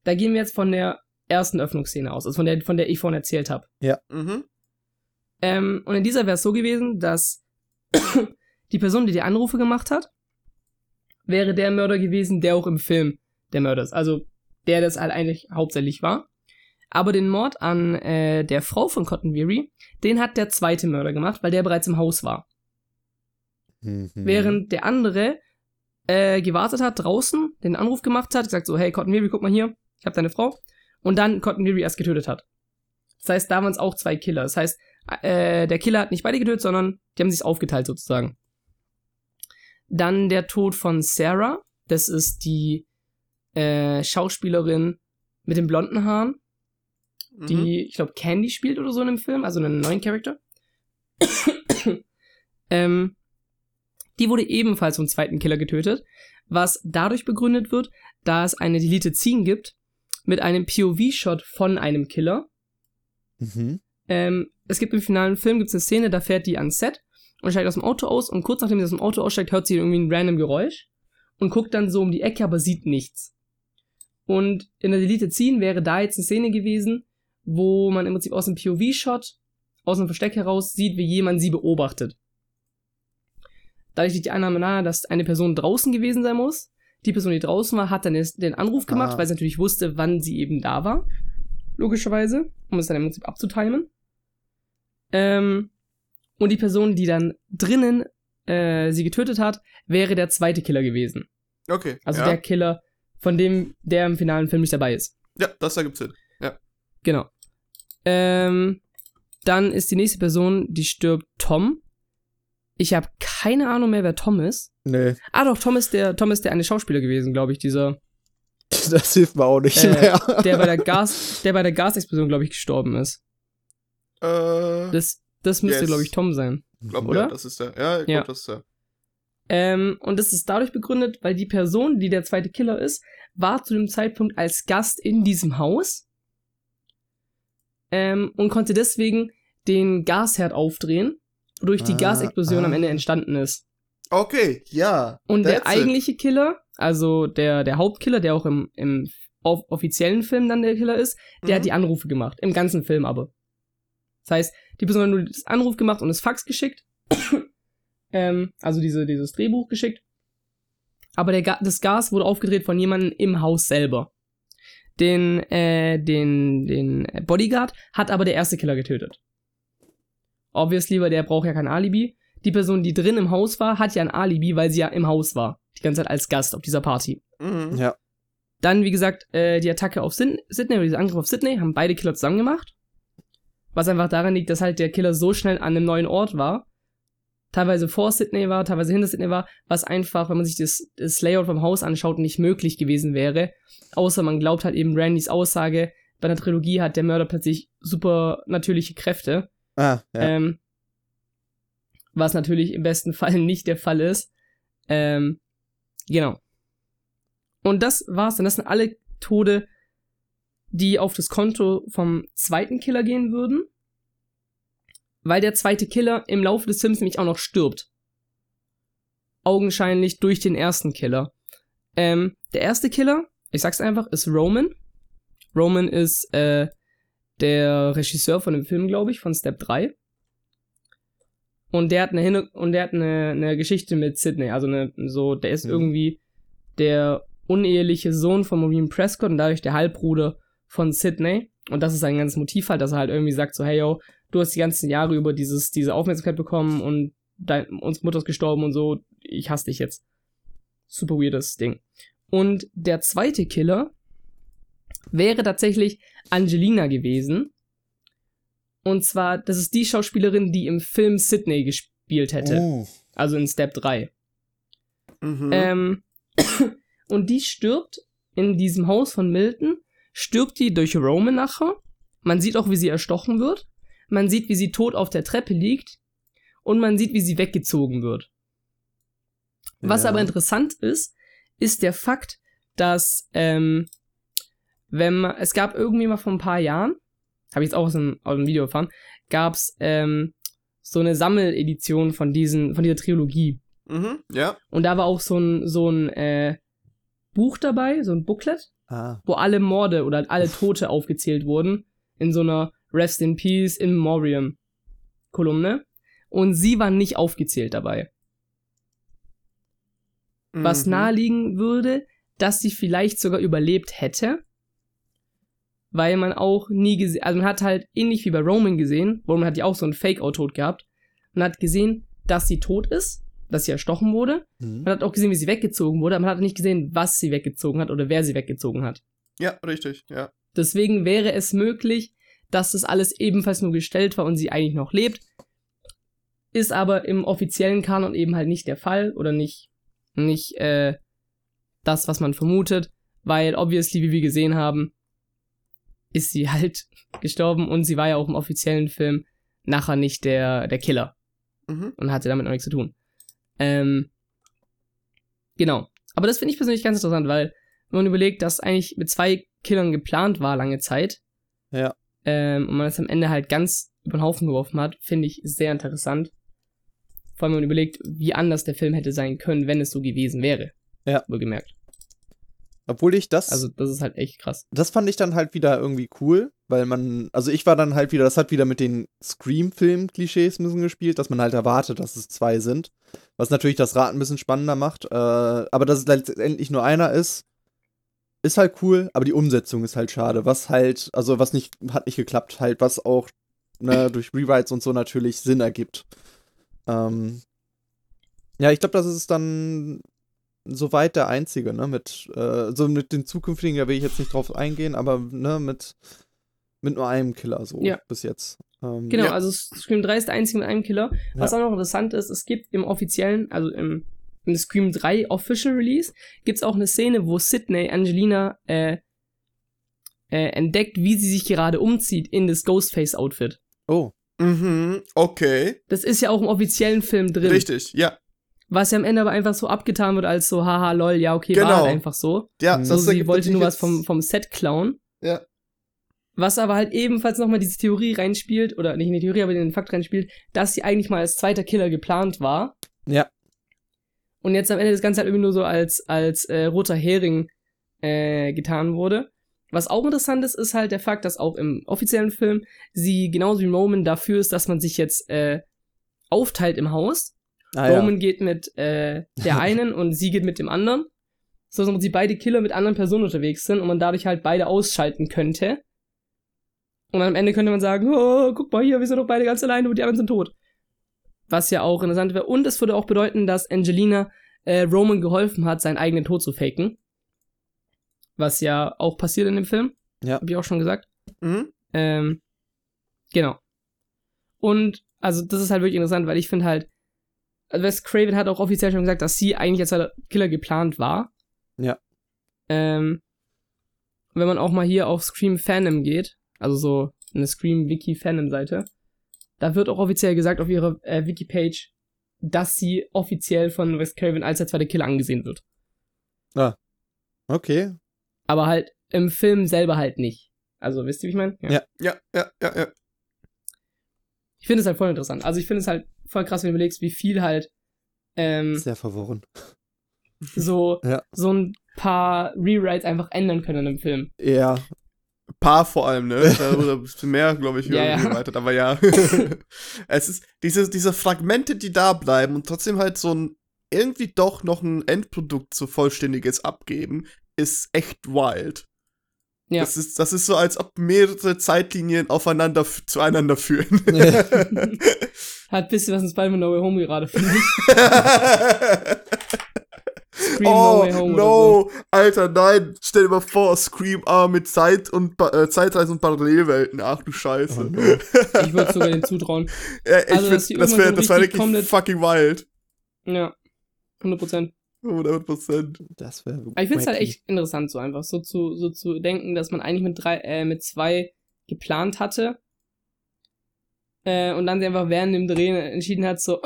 da gehen wir jetzt von der ersten Öffnungsszene aus, also von der, von der ich vorhin erzählt habe. Mhm. Ähm, und in dieser wäre es so gewesen, dass die Person, die die Anrufe gemacht hat, wäre der Mörder gewesen, der auch im Film der Mörder ist. Also der das halt eigentlich hauptsächlich war. Aber den Mord an äh, der Frau von Cotton Weary, den hat der zweite Mörder gemacht, weil der bereits im Haus war. Mhm. Während der andere äh, gewartet hat draußen, den Anruf gemacht hat, gesagt so, hey Cotton Weary, guck mal hier, ich hab deine Frau. Und dann Cotton Weary erst getötet hat. Das heißt, da waren es auch zwei Killer. Das heißt, äh, der Killer hat nicht beide getötet, sondern die haben sich aufgeteilt sozusagen. Dann der Tod von Sarah. Das ist die äh, Schauspielerin mit den blonden Haaren, Mhm. die, ich glaube, Candy spielt oder so in dem Film, also einen neuen Charakter. ähm, die wurde ebenfalls vom zweiten Killer getötet, was dadurch begründet wird, da es eine Deleted Scene gibt mit einem POV-Shot von einem Killer. Mhm. Ähm, es gibt im finalen Film gibt's eine Szene, da fährt die ans Set und steigt aus dem Auto aus und kurz nachdem sie aus dem Auto aussteigt, hört sie irgendwie ein random Geräusch und guckt dann so um die Ecke, aber sieht nichts. Und in der Deleted Scene wäre da jetzt eine Szene gewesen, wo man im Prinzip aus dem POV-Shot, aus dem Versteck heraus sieht, wie jemand sie beobachtet. Dadurch liegt die Annahme nahe, dass eine Person draußen gewesen sein muss. Die Person, die draußen war, hat dann den Anruf gemacht, Ah. weil sie natürlich wusste, wann sie eben da war. Logischerweise, um es dann im Prinzip abzutimen. Ähm, und die Person, die dann drinnen äh, sie getötet hat, wäre der zweite Killer gewesen. Okay. Also ja. der Killer, von dem der im finalen Film nicht dabei ist. ja, das ergibt Sinn. Genau. Ähm, dann ist die nächste Person, die stirbt Tom. Ich habe keine Ahnung mehr, wer Tom ist. Nee, Ah doch, Tom ist der, Tom ist der eine Schauspieler gewesen, glaube ich, dieser, das hilft mir auch nicht Äh, mehr. der bei der Gas, der bei der Gasexplosion, glaube ich, gestorben ist. Äh, Das, das müsste, Yes. glaube ich, Tom sein. glaub, oder? Ja, das ist der. Ja, ich Ja. glaub, das ist der. Ähm, und das ist dadurch begründet, weil die Person, die der zweite Killer ist, war zu dem Zeitpunkt als Gast in diesem Haus ähm, und konnte deswegen den Gasherd aufdrehen, wodurch die Ah, Gasexplosion am ah. Ende entstanden ist. Okay, ja. Und der it. eigentliche Killer, also der, der Hauptkiller, der auch im, im off offiziellen Film dann der Killer ist, der Mhm. hat die Anrufe gemacht. Im ganzen Film aber. Das heißt, die Person hat nur das Anruf gemacht und das Fax geschickt. ähm, also diese, dieses Drehbuch geschickt. Aber der Ga das Gas wurde aufgedreht von jemandem im Haus selber. Den, äh, den, den Bodyguard hat aber der erste Killer getötet. Obviously, weil der braucht ja kein Alibi. Die Person, die drin im Haus war, hat ja ein Alibi, weil sie ja im Haus war. Die ganze Zeit als Gast auf dieser Party. Mhm. Ja. Dann, wie gesagt, äh, die Attacke auf Syd Sydney oder dieser Angriff auf Sydney haben beide Killer zusammen gemacht. Was einfach daran liegt, dass halt der Killer so schnell an einem neuen Ort war. Teilweise vor Sydney war, teilweise hinter Sydney war, was einfach, wenn man sich das, das Layout vom Haus anschaut, nicht möglich gewesen wäre. Außer man glaubt halt eben Randys Aussage, bei einer Trilogie hat der Mörder plötzlich super natürliche Kräfte. Ah, ja. Ähm, was natürlich im besten Fall nicht der Fall ist. Ähm, genau. Und das war's dann. Das sind alle Tode, die auf das Konto vom zweiten Killer gehen würden. Weil der zweite Killer im Laufe des Films nämlich auch noch stirbt. Augenscheinlich durch den ersten Killer. Ähm, der erste Killer, ich sag's einfach, ist Roman. Roman ist äh, der Regisseur von dem Film, glaube ich, von Step 3. Und der hat eine Hin und der hat eine, eine Geschichte mit Sydney. Also eine, so, der ist Mhm. irgendwie der uneheliche Sohn von Maureen Prescott und dadurch der Halbbruder von Sydney. Und das ist sein ganzes Motiv halt, dass er halt irgendwie sagt so, hey yo, du hast die ganzen Jahre über dieses, diese Aufmerksamkeit bekommen und dein, uns Mutter ist gestorben und so, ich hasse dich jetzt. Super weirdes Ding. Und der zweite Killer wäre tatsächlich Angelina gewesen. Und zwar, das ist die Schauspielerin, die im Film Sydney gespielt hätte. Oh. Also in Step 3. Mhm. Ähm, und die stirbt in diesem Haus von Milton, stirbt die durch Roman nachher. Man sieht auch, wie sie erstochen wird. Man sieht, wie sie tot auf der Treppe liegt. Und man sieht, wie sie weggezogen wird. Was Ja. aber interessant ist, ist der Fakt, dass, ähm, wenn man, es gab irgendwie mal vor ein paar Jahren, habe ich jetzt auch aus einem, aus einem Video erfahren, gab es ähm, so eine Sammeledition von diesen, von dieser Trilogie. Mhm. Ja. Und da war auch so ein, so ein äh, Buch dabei, so ein Booklet, Ah. wo alle Morde oder alle Tote aufgezählt wurden. In so einer Rest in Peace in Memoriam Kolumne. Und sie war nicht aufgezählt dabei. Was Mhm. naheliegen würde, dass sie vielleicht sogar überlebt hätte. Weil man auch nie gesehen, also man hat halt ähnlich wie bei Roman gesehen, Roman hat ja auch so einen Fake-Out-Tod gehabt. Man hat gesehen, dass sie tot ist, dass sie erstochen wurde. Mhm. Man hat auch gesehen, wie sie weggezogen wurde, aber man hat nicht gesehen, was sie weggezogen hat oder wer sie weggezogen hat. Ja, richtig, ja. Deswegen wäre es möglich, dass das alles ebenfalls nur gestellt war und sie eigentlich noch lebt. Ist aber im offiziellen Kanon eben halt nicht der Fall oder nicht, nicht äh, das, was man vermutet, weil obviously, wie wir gesehen haben, ist sie halt gestorben und sie war ja auch im offiziellen Film nachher nicht der, der Killer Mhm. und hatte damit noch nichts zu tun. Ähm, genau. Aber das finde ich persönlich ganz interessant, weil wenn man überlegt, dass eigentlich mit zwei Killern geplant war lange Zeit, Ja. ähm, und man es am Ende halt ganz über den Haufen geworfen hat, finde ich sehr interessant. Vor allem, wenn man überlegt, wie anders der Film hätte sein können, wenn es so gewesen wäre. Ja. Wohlgemerkt. Obwohl ich das, Also, das ist halt echt krass. das fand ich dann halt wieder irgendwie cool, weil man, also ich war dann halt wieder, das hat wieder mit den Scream-Film-Klischees ein bisschen gespielt, dass man halt erwartet, dass es zwei sind. Was natürlich das Rad ein bisschen spannender macht. Äh, aber dass es letztendlich nur einer ist, ist halt cool, aber die Umsetzung ist halt schade. Was halt, also was nicht, hat nicht geklappt, halt, was auch ne, durch Rewrites und so natürlich Sinn ergibt. Ähm, ja, ich glaube, das ist dann soweit der einzige, ne, mit, äh, so mit den zukünftigen, da will ich jetzt nicht drauf eingehen, aber, ne, mit, mit nur einem Killer so Ja. bis jetzt. Ähm, Genau, Ja. also Scream 3 ist der einzige mit einem Killer. Was auch noch interessant ist, es gibt im offiziellen, also im, im Scream 3 Official Release, gibt es auch eine Szene, wo Sydney Angelina äh, äh, entdeckt, wie sie sich gerade umzieht in das Ghostface-Outfit. Oh, Mhm, okay. Das ist ja auch im offiziellen Film drin. Richtig, ja. Was ja am Ende aber einfach so abgetan wird als so, haha, lol, ja, okay, Genau. war halt einfach so. Ja. So, sie ergibt wollte nur was vom, vom Set klauen. Ja. Was aber halt ebenfalls nochmal diese Theorie reinspielt, oder nicht in die Theorie, aber in den Fakt reinspielt, dass sie eigentlich mal als zweiter Killer geplant war. ja, Und jetzt am Ende das Ganze halt irgendwie nur so als, als äh, roter Hering äh, getan wurde. Was auch interessant ist, ist halt der Fakt, dass auch im offiziellen Film sie genauso wie Roman dafür ist, dass man sich jetzt äh, aufteilt im Haus. Ah, ja. Roman geht mit äh, der einen und sie geht mit dem anderen. So dass sie beide Killer mit anderen Personen unterwegs sind und man dadurch halt beide ausschalten könnte. Und am Ende könnte man sagen, oh, guck mal hier, wir sind doch beide ganz alleine und die anderen sind tot. Was ja auch interessant wäre. Und es würde auch bedeuten, dass Angelina äh, Roman geholfen hat, seinen eigenen Tod zu faken. Was ja auch passiert in dem Film. Ja. Hab ich auch schon gesagt. Mhm. Ähm, genau. Und, also, das ist halt wirklich interessant, weil ich finde halt, Wes Craven hat auch offiziell schon gesagt, dass sie eigentlich als der Killer geplant war. Ja. Ähm, wenn man auch mal hier auf Scream Fandom geht, also so eine Scream Wiki Fandom Seite, da wird auch offiziell gesagt auf ihrer äh, Wiki-Page, dass sie offiziell von Wes Craven als der zweite Killer angesehen wird. Okay. Aber halt im Film selber halt nicht. Also, wisst ihr, wie ich meine? Ja. Ja, ja, ja, ja. Ich finde es halt voll interessant. Also ich finde es halt voll krass, wenn du überlegst, wie viel halt ähm, Sehr verworren. so, Ja. so ein paar Rewrites einfach ändern können im Film. Ja, Paar vor allem, ne? Oder ein bisschen mehr, glaube ich, Ja, ja. erweitert, aber ja. es ist diese, diese Fragmente, die da bleiben und trotzdem halt so ein irgendwie doch noch ein Endprodukt so vollständiges abgeben, ist echt wild. Ja. Das ist, das ist so, als ob mehrere Zeitlinien aufeinander zueinander führen. Hat ein bisschen was in Spider-Man No Way Home gerade, finde ich. Scream No oh, Way Home oder no, Alter, nein. Stell dir mal vor, Scream A mit Zeit und äh, Zeitreisen und Parallelwelten. Ach du Scheiße. Oh, no. Ich würde sogar den zutrauen. ja, ich Also, find, dass die das wäre so das wär wirklich komplett- fucking wild. Ja. 100 Prozent. 100 Prozent. das wäre. Ich finde es halt echt interessant, so einfach so zu, so zu denken, dass man eigentlich mit drei, äh, mit zwei geplant hatte. Äh, und dann sie einfach während dem Drehen entschieden hat, so,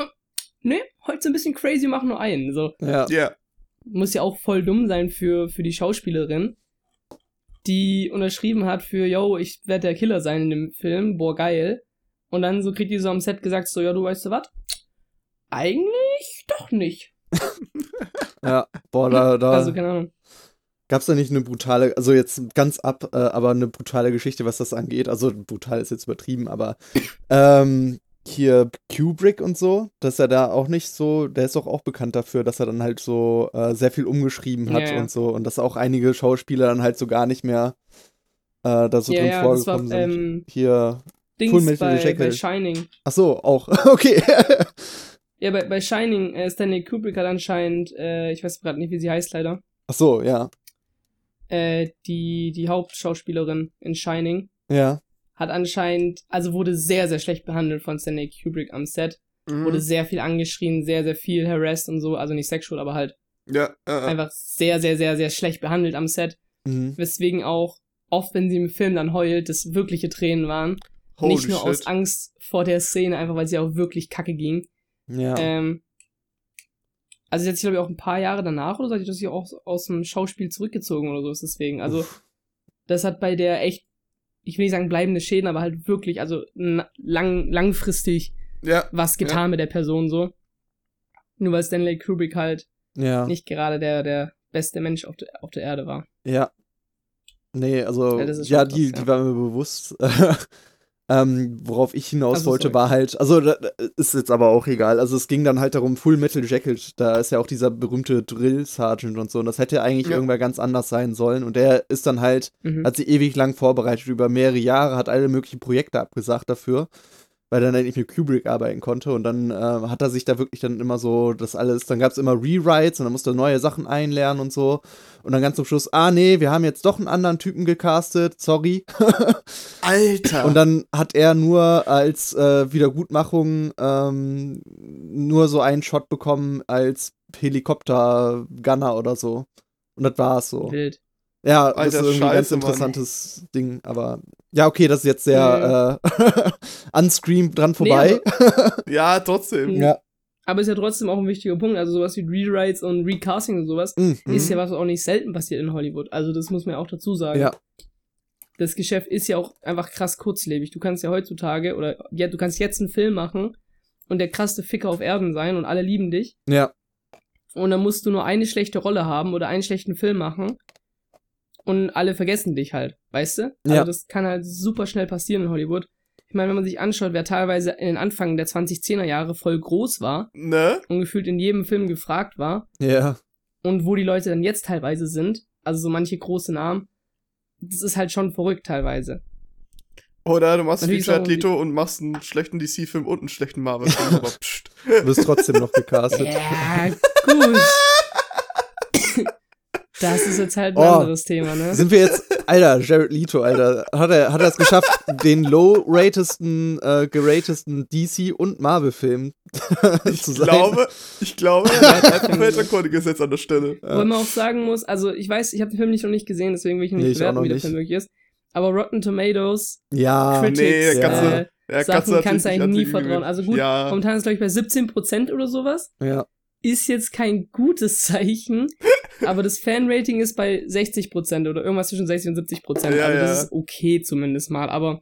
nee, heute ist ein bisschen crazy, mach nur einen. So, Ja. Ja. muss ja auch voll dumm sein für, für die Schauspielerin, die unterschrieben hat für, yo, ich werde der Killer sein in dem Film, boah, geil. Und dann so kriegt die so am Set gesagt, so, ja, du weißt du was? Eigentlich doch nicht. Ja. Boah, da, da Also, keine Ahnung. Gab's da nicht eine brutale, also jetzt ganz ab, äh, aber eine brutale Geschichte, was das angeht. Also brutal ist jetzt übertrieben, aber ähm, hier Kubrick und so, dass er da auch nicht so, der ist doch auch bekannt dafür, dass er dann halt so äh, sehr viel umgeschrieben hat Ja, ja. und so und dass auch einige Schauspieler dann halt so gar nicht mehr äh, da so ja, drin das war vorgekommen sind. ähm, Hier, Dings Full Metal bei, bei. Shining. ach so, auch, okay. Ja, bei, bei Shining, äh, Stanley Kubrick hat anscheinend, äh, ich weiß gerade nicht, wie sie heißt leider, ach so, ja, äh, die, die Hauptschauspielerin in Shining ja, hat anscheinend, also wurde sehr, sehr schlecht behandelt von Stanley Kubrick am Set. Mhm. Wurde sehr viel angeschrien, sehr, sehr viel harassed und so, also nicht sexual, aber halt Ja, äh, einfach sehr, sehr, sehr, sehr schlecht behandelt am Set. mhm. Weswegen auch, oft wenn sie im Film dann heult, das wirkliche Tränen waren. holy nicht nur shit. aus Angst vor der Szene, einfach weil sie auch wirklich kacke ging. ja, Ähm, also sich, glaube ich, auch ein paar Jahre danach oder so, hat sie sich auch aus dem Schauspiel zurückgezogen oder so ist deswegen. Also, das hat bei der echt, ich will nicht sagen bleibende Schäden, aber halt wirklich, also lang, langfristig Ja, was getan mit der Person so. Nur weil Stanley Kubrick halt ja, nicht gerade der, der beste Mensch auf der, auf der Erde war. ja. Nee, also, Ja, ja, das krass, die, ja. die war mir bewusst. ähm, worauf ich hinaus Also, wollte, sorry. war halt, also da, ist jetzt aber auch egal. Also es ging dann halt darum, Full Metal Jacket, da ist ja auch dieser berühmte Drill Sergeant und so. Und das hätte eigentlich Ja. irgendwer ganz anders sein sollen. Und der ist dann halt, Mhm. hat sich ewig lang vorbereitet, über mehrere Jahre, hat alle möglichen Projekte abgesagt dafür, weil er dann nicht mit Kubrick arbeiten konnte. Und dann äh, hat er sich da wirklich dann immer so, das alles, dann gab es immer Rewrites und dann musste er neue Sachen einlernen und so. Und dann ganz zum Schluss, ah nee, wir haben jetzt doch einen anderen Typen gecastet, sorry. Alter. Und dann hat er nur als äh, Wiedergutmachung ähm, nur so einen Shot bekommen als Helikopter-Gunner oder so. Und das war's so. Wild. Ja, das Alter, ist irgendwie ein ganz Scheiße, Mann. interessantes Ding, aber ja, okay, das ist jetzt sehr äh, unscreen dran vorbei. ja, trotzdem. Nee, ja. Aber ist ja trotzdem auch ein wichtiger Punkt. Also sowas wie Rewrites und Recasting und sowas Mhm. ist ja was auch nicht selten passiert in Hollywood. Also das muss man ja auch dazu sagen. Ja. Das Geschäft ist ja auch einfach krass kurzlebig. Du kannst ja heutzutage oder ja, du kannst jetzt einen Film machen und der krasseste Ficker auf Erden sein und alle lieben dich. ja, Und dann musst du nur eine schlechte Rolle haben oder einen schlechten Film machen und alle vergessen dich halt, weißt du? Also Ja. das kann halt super schnell passieren in Hollywood. Ich meine, wenn man sich anschaut, wer teilweise in den Anfang der 2010er Jahre voll groß war Ne? und gefühlt in jedem Film gefragt war ja, und wo die Leute dann jetzt teilweise sind, also so manche große Namen, das ist halt schon verrückt teilweise. Oder du machst wie Natürlich auch Jared Leto und machst einen schlechten DC-Film und einen schlechten Marvel-Film. aber pst. du bist trotzdem noch gecastet. Ja, gut. Das ist jetzt halt ein Oh. anderes Thema, ne? Sind wir jetzt, Alter, Jared Leto, Alter, hat er, hat er es geschafft, den low-ratesten, äh, geratesten DC- und Marvel-Film Ich zu sein? glaube, ich glaube, er hat einfach Weltrekorde gesetzt an der Stelle. Ja. Wo man auch sagen muss, also ich weiß, ich habe den Film nicht noch nicht gesehen, deswegen will ich noch Nee, nicht ich auch bewerten, noch wie der. Film wirklich ist. Aber Rotten Tomatoes, Ja, Critics, nee, kannst äh, du- Ja, Sachen natürlich kannst du eigentlich nie vertrauen. Also gut, Ja, momentan ist glaube ich bei 17% oder sowas. ja, Ist jetzt kein gutes Zeichen, aber das Fanrating ist bei 60% oder irgendwas zwischen 60 und 70%. Ja, also das ja. ist okay zumindest mal, aber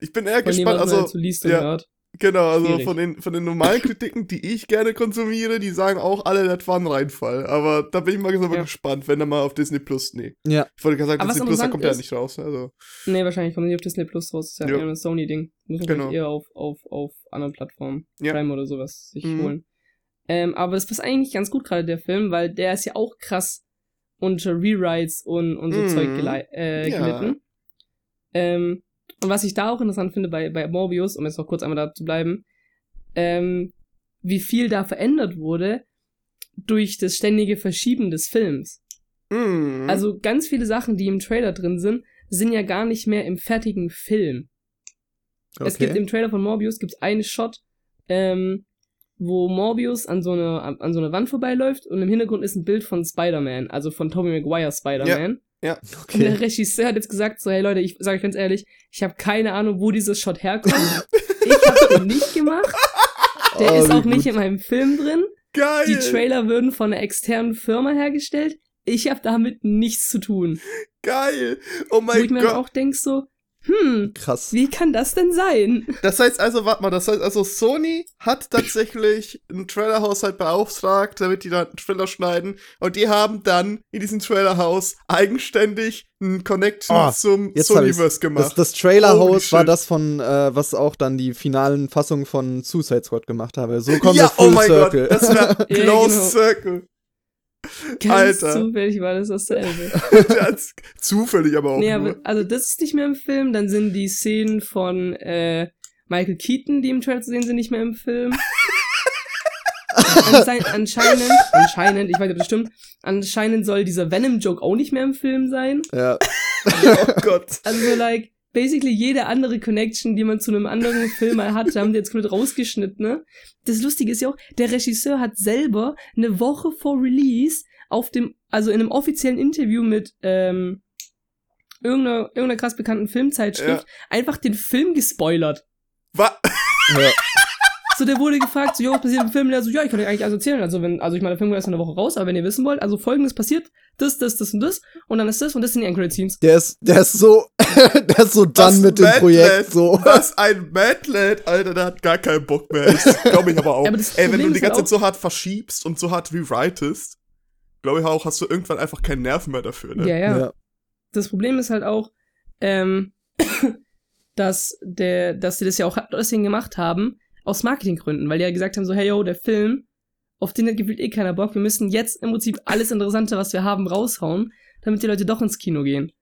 ich bin eher dem, gespannt. was man Also, halt so liest und ja. hört. genau, also schwierig. von den, von den normalen Kritiken, die ich gerne konsumiere, die sagen auch alle, das war ein Reinfall. Aber da bin ich mal Ja. gespannt, wenn er mal auf Disney Plus, nee. ja, Ich wollte gerade sagen, Aber Disney Plus, da kommt er ja nicht raus. Also, Nee, wahrscheinlich kommt nicht auf Disney Plus raus. Das ist ja eher ein Sony-Ding. Muss man Genau. eher auf, auf, auf anderen Plattformen, Ja. Prime oder sowas, sich Mhm. holen. Ähm, aber es passt eigentlich ganz gut gerade, der Film, weil der ist ja auch krass unter Rewrites und, und so Mhm. Zeug gelei- äh, Ja. gelitten. Ähm, und was ich da auch interessant finde bei, bei Morbius, um jetzt noch kurz einmal da zu bleiben, ähm, wie viel da verändert wurde durch das ständige Verschieben des Films. mm, Also ganz viele Sachen, die im Trailer drin sind, sind ja gar nicht mehr im fertigen Film. Es gibt okay. im Trailer von Morbius gibt's einen Shot, ähm, wo Morbius an so eine an, so eine Wand vorbeiläuft und im Hintergrund ist ein Bild von Spider-Man, also von Tobey Maguire Spider-Man. Und der okay. Regisseur hat jetzt gesagt so, hey Leute, ich sage euch ganz ehrlich, ich habe keine Ahnung, wo dieser Shot herkommt. ich habe den nicht gemacht. Der Oh, ist auch nicht gut. in meinem Film drin. geil. Die Trailer würden von einer externen Firma hergestellt. Ich habe damit nichts zu tun. Geil. Oh Wo mein ich mir dann Gott. auch denk so, hm, Krass. wie kann das denn sein? Das heißt also, warte mal, das heißt also, Sony hat tatsächlich ein Trailerhaushalt beauftragt, damit die da einen Trailer schneiden. Und die haben dann in diesem Trailerhaus eigenständig einen Connection Oh, zum hab ich's. Sonyverse Das, gemacht. das Holy Trailerhaus war das von, äh, was auch dann die finalen Fassungen von Suicide Squad gemacht habe. So kommen wir ja, full oh mein circle. Gott, das wäre Ja, Close genau. Circle. Ganz Alter. zufällig war das dasselbe. Das- Zufällig aber auch nee, aber, also das ist nicht mehr im Film. Dann sind die Szenen von äh, Michael Keaton, die im Trailer zu sehen sind, nicht mehr im Film. Anschein, anscheinend, anscheinend, ich weiß nicht, ob das stimmt, anscheinend soll dieser Venom-Joke auch nicht mehr im Film sein. ja. oh Gott. Also, like, basically jede andere Connection, die man zu einem anderen Film mal hatte, haben die jetzt komplett rausgeschnitten, ne? Das Lustige ist ja auch, der Regisseur hat selber eine Woche vor Release auf dem, also in einem offiziellen Interview mit, ähm, irgendeiner, irgendeiner krass bekannten Filmzeitschrift einfach den Film gespoilert. Wa ja. So, der wurde gefragt, so, jo, was passiert im Film? Und er so, ja, ich kann euch eigentlich alles erzählen. Also, wenn, also ich meine, der Film kommt erst in einer Woche raus, aber wenn ihr wissen wollt, also folgendes passiert, das, das, das und das, und dann ist das und das sind die Anchorage Scenes. Der ist, der ist so, der ist so done mit dem Projekt, so. Was ein Madlad, Alter, der hat gar keinen Bock mehr. Das glaube ich aber auch. Aber Ey, wenn du die ist ganze Zeit so hart verschiebst und so hart rewritest, glaube ich auch, hast du irgendwann einfach keinen Nerven mehr dafür, ne? Ja, ja. Ja. das Problem ist halt auch, ähm, dass der, dass sie das ja auch deswegen gemacht haben, aus Marketinggründen, weil die ja gesagt haben, so, hey yo, der Film, auf den hat gefühlt eh keiner Bock, wir müssen jetzt im Prinzip alles Interessante, was wir haben, raushauen, damit die Leute doch ins Kino gehen.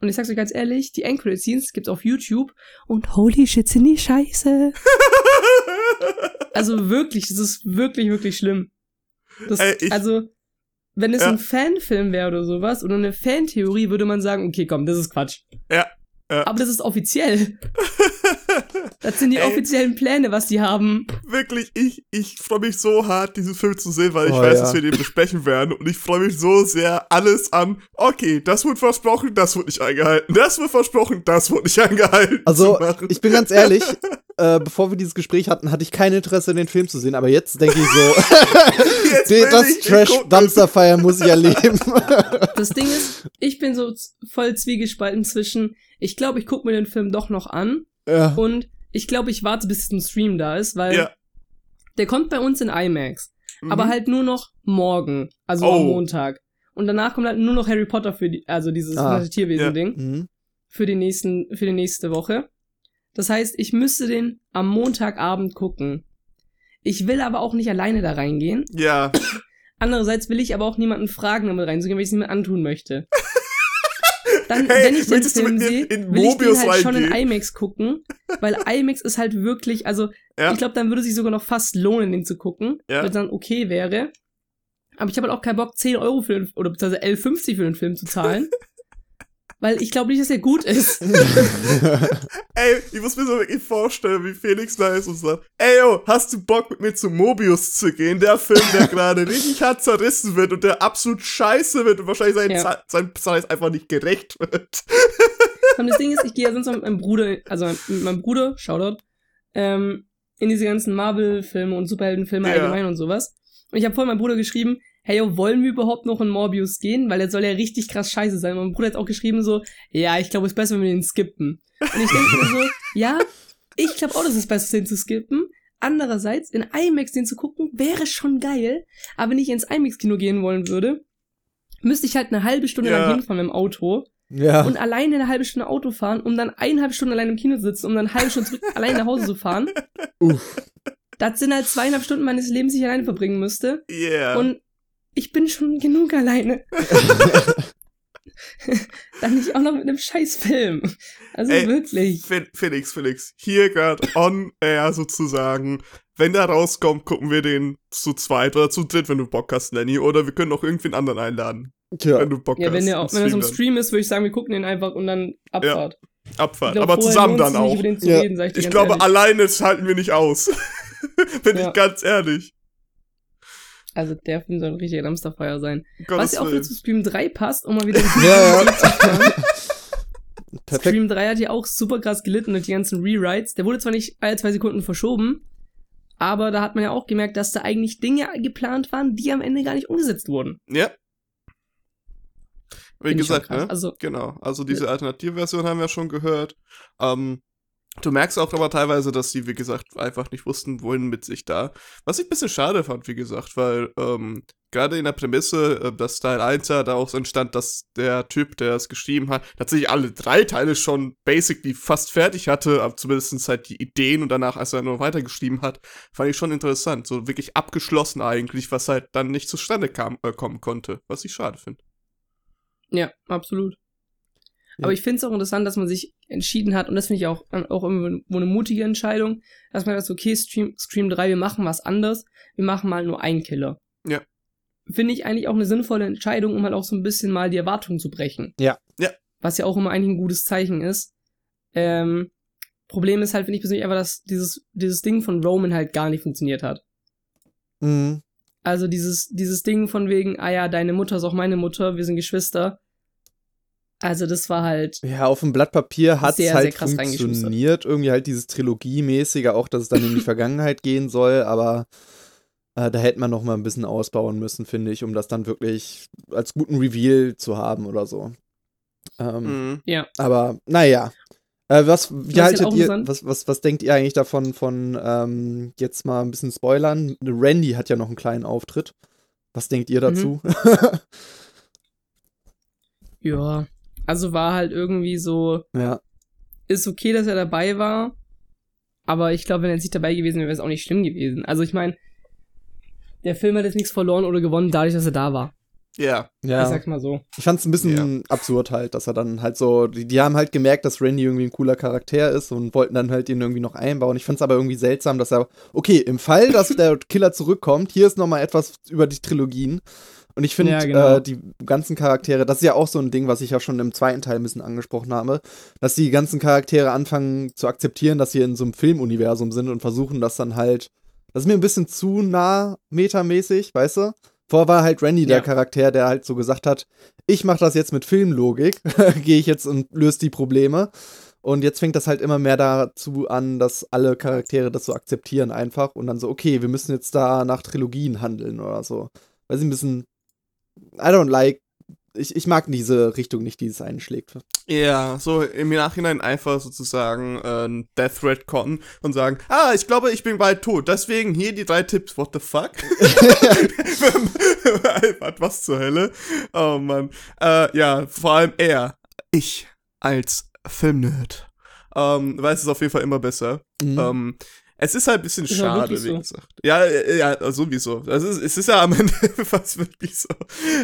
Und ich sag's euch ganz ehrlich, die Anchorage Scenes gibt's auf YouTube und holy shit, sind die scheiße. Also wirklich, das ist wirklich, wirklich schlimm. Das, Ey, ich- also, wenn es Ja. ein Fanfilm wäre oder sowas, oder eine Fantheorie, würde man sagen, okay, komm, das ist Quatsch. Ja, ja. Aber das ist offiziell. Das sind die Ey. offiziellen Pläne, was die haben. Wirklich, ich, ich freue mich so hart, diesen Film zu sehen, weil ich Oh, weiß, ja. dass wir den besprechen werden. Und ich freue mich so sehr alles an. Okay, das wird versprochen, das wird nicht eingehalten. Das wird versprochen, das wird nicht eingehalten. Also, ich bin ganz ehrlich, äh, bevor wir dieses Gespräch hatten, hatte ich kein Interesse, den Film zu sehen, aber jetzt denke ich so, Jetzt das den Trash gucken. Dumpster Fire muss ich erleben. Das Ding ist, ich bin so voll zwiegespalten zwischen, ich glaube, ich gucke mir den Film doch noch an ja. und ich glaube, ich warte, bis ein Stream da ist, weil Ja. der kommt bei uns in IMAX. Mhm. Aber halt nur noch morgen, also Oh. am Montag. Und danach kommt halt nur noch Harry Potter für die, also dieses Ah, Tierwesen-Ding. Mhm. für die nächsten, für die nächste Woche. Das heißt, ich müsste den am Montagabend gucken. Ich will aber auch nicht alleine da reingehen. Ja. Andererseits will ich aber auch niemanden fragen, damit reinzugehen, weil ich es mir antun möchte. Dann, Hey, wenn ich den Film sehe, will ich den Mobius halt schon in? IMAX gucken, weil IMAX ist halt wirklich, also Ja. ich glaube, dann würde sich sogar noch fast lohnen, den zu gucken, Ja. weil es dann okay wäre. Aber ich habe halt auch keinen Bock, 10 Euro für den, oder beziehungsweise 11,50 für den Film zu zahlen. weil ich glaube nicht, dass er gut ist. Ey, ich muss mir so wirklich vorstellen, wie Felix da ist und sagt, ey yo, hast du Bock mit mir zu Mobius zu gehen? Der Film, der gerade richtig hart zerrissen wird und der absolut scheiße wird und wahrscheinlich sein, Ja. Sein Preis einfach nicht gerecht wird. Und das Ding ist, ich gehe ja sonst mit meinem Bruder, also mit meinem Bruder, Shoutout, ähm, in diese ganzen Marvel-Filme und Superheldenfilme Ja. allgemein und sowas. Und ich habe vorhin meinem Bruder geschrieben, hey, yo, wollen wir überhaupt noch in Morbius gehen? Weil der soll ja richtig krass scheiße sein. Mein Bruder hat auch geschrieben so, ja, ich glaube, es ist besser, wenn wir den skippen. Und ich denke mir so, ja, ich glaube auch, dass es besser ist, den zu skippen. Andererseits, in IMAX den zu gucken, wäre schon geil. Aber wenn ich ins IMAX-Kino gehen wollen würde, müsste ich halt eine halbe Stunde Ja. lang hinfahren mit dem Auto ja. und alleine eine halbe Stunde Auto fahren, um dann eineinhalb Stunden allein im Kino zu sitzen, um dann eine halbe Stunde zurück allein nach Hause zu fahren. Uff. Das sind halt zweieinhalb Stunden meines Lebens, die ich alleine verbringen müsste. Yeah. Und ich bin schon genug alleine. dann nicht auch noch mit einem scheiß Film. Also Ey, wirklich. Fe- Felix, Felix, hier gerade on air sozusagen. Wenn der rauskommt, gucken wir den zu zweit oder zu dritt, wenn du Bock hast, Lenny. Oder wir können auch irgendwen anderen einladen, Tja. wenn du Bock Ja, hast. wenn der im auch, wenn das dann. Stream ist, würde ich sagen, wir gucken den einfach und dann Abfahrt. Ich Abfahrt. glaub, Aber zusammen dann auch. Über den zu Ja. reden, sag ich Ich glaube, ehrlich. alleine das halten wir nicht aus. Bin Ja. ich ganz ehrlich. Also der Film soll ein richtiger Dumpsterfire sein. Gottes Was ja auch wieder zu Stream 3 passt, um mal wieder Ja, ja. Perfekt. Stream 3 hat ja auch super krass gelitten durch die ganzen Rewrites. Der wurde zwar nicht alle zwei Sekunden verschoben, aber da hat man ja auch gemerkt, dass da eigentlich Dinge geplant waren, die am Ende gar nicht umgesetzt wurden. Ja. wie Find gesagt, ne? Also- genau. Also diese Alternativversion haben wir schon gehört. Ähm, du merkst auch aber teilweise, dass die, wie gesagt, einfach nicht wussten, wohin mit sich da. Was ich ein bisschen schade fand, wie gesagt, weil ähm, gerade in der Prämisse, äh, dass Teil 1 ja da auch entstand, dass der Typ, der es geschrieben hat, tatsächlich alle drei Teile schon basically fast fertig hatte, aber zumindest halt die Ideen und danach, als er nur weitergeschrieben hat, fand ich schon interessant. So wirklich abgeschlossen eigentlich, was halt dann nicht zustande kam, äh, kommen konnte, was ich schade finde. Ja, absolut. Ja. Aber ich finde es auch interessant, dass man sich entschieden hat, und das finde ich auch, äh, auch irgendwo eine mutige Entscheidung, dass man sagt, okay, Stream, Scream 3, wir machen was anderes, wir machen mal nur einen Killer. Ja. Finde ich eigentlich auch eine sinnvolle Entscheidung, um halt auch so ein bisschen mal die Erwartungen zu brechen. Ja. Ja. Was ja auch immer eigentlich ein gutes Zeichen ist. Ähm, Problem ist halt, finde ich persönlich einfach, dass dieses, dieses Ding von Roman halt gar nicht funktioniert hat. Mhm. Also dieses, dieses Ding von wegen, ah ja, deine Mutter ist auch meine Mutter, wir sind Geschwister. Also das war halt, Ja, auf dem Blatt Papier hat es Sehr, sehr halt krass reingeschustert. funktioniert. Irgendwie halt dieses Trilogie-mäßige, auch dass es dann in die Vergangenheit gehen soll, aber äh, da hätte man noch mal ein bisschen ausbauen müssen, finde ich, um das dann wirklich als guten Reveal zu haben oder so. Ähm, Mhm. ja. Aber naja. Äh, was, wie halt haltet ihr, was, was, was denkt ihr eigentlich davon, von ähm, jetzt mal ein bisschen spoilern? Randy hat ja noch einen kleinen Auftritt. Was denkt ihr dazu? Mhm. Ja. Also war halt irgendwie so, ja. ist okay, dass er dabei war. Aber ich glaube, wenn er jetzt nicht dabei gewesen wäre, wäre es auch nicht schlimm gewesen. Also ich meine, der Film hat jetzt nichts verloren oder gewonnen, dadurch, dass er da war. Ja. ja. Ich sag's mal so. Ich fand's ein bisschen absurd halt, dass er dann halt so, die, die haben halt gemerkt, dass Randy irgendwie ein cooler Charakter ist und wollten dann halt ihn irgendwie noch einbauen. Ich fand's aber irgendwie seltsam, dass er, okay, im Fall, dass der Killer zurückkommt, hier ist nochmal etwas über die Trilogien. Und ich finde, Ja, genau. äh, die ganzen Charaktere, das ist ja auch so ein Ding, was ich ja schon im zweiten Teil ein bisschen angesprochen habe, dass die ganzen Charaktere anfangen zu akzeptieren, dass sie in so einem Filmuniversum sind und versuchen das dann halt, das ist mir ein bisschen zu nah metamäßig, weißt du? Vorher war halt Randy der Ja. Charakter, der halt so gesagt hat, ich mache das jetzt mit Filmlogik, gehe ich jetzt und löse die Probleme. Und jetzt fängt das halt immer mehr dazu an, dass alle Charaktere das so akzeptieren einfach und dann so, okay, wir müssen jetzt da nach Trilogien handeln oder so. Weil sie ein bisschen, I don't like, ich, ich mag diese Richtung nicht, die es einschlägt. Ja, so im Nachhinein einfach sozusagen äh, Death Threat kommen und sagen, ah, ich glaube, ich bin bald tot, deswegen hier die drei Tipps. What the fuck? Was zur Hölle? Oh Mann. Äh, ja, vor allem er, ich als Filmnerd, ähm, weiß es auf jeden Fall immer besser. Mhm. Ähm, es ist halt ein bisschen Ist schade, wie gesagt. Ja, äh, ja, sowieso. Es ist, es ist ja am Ende fast wirklich so.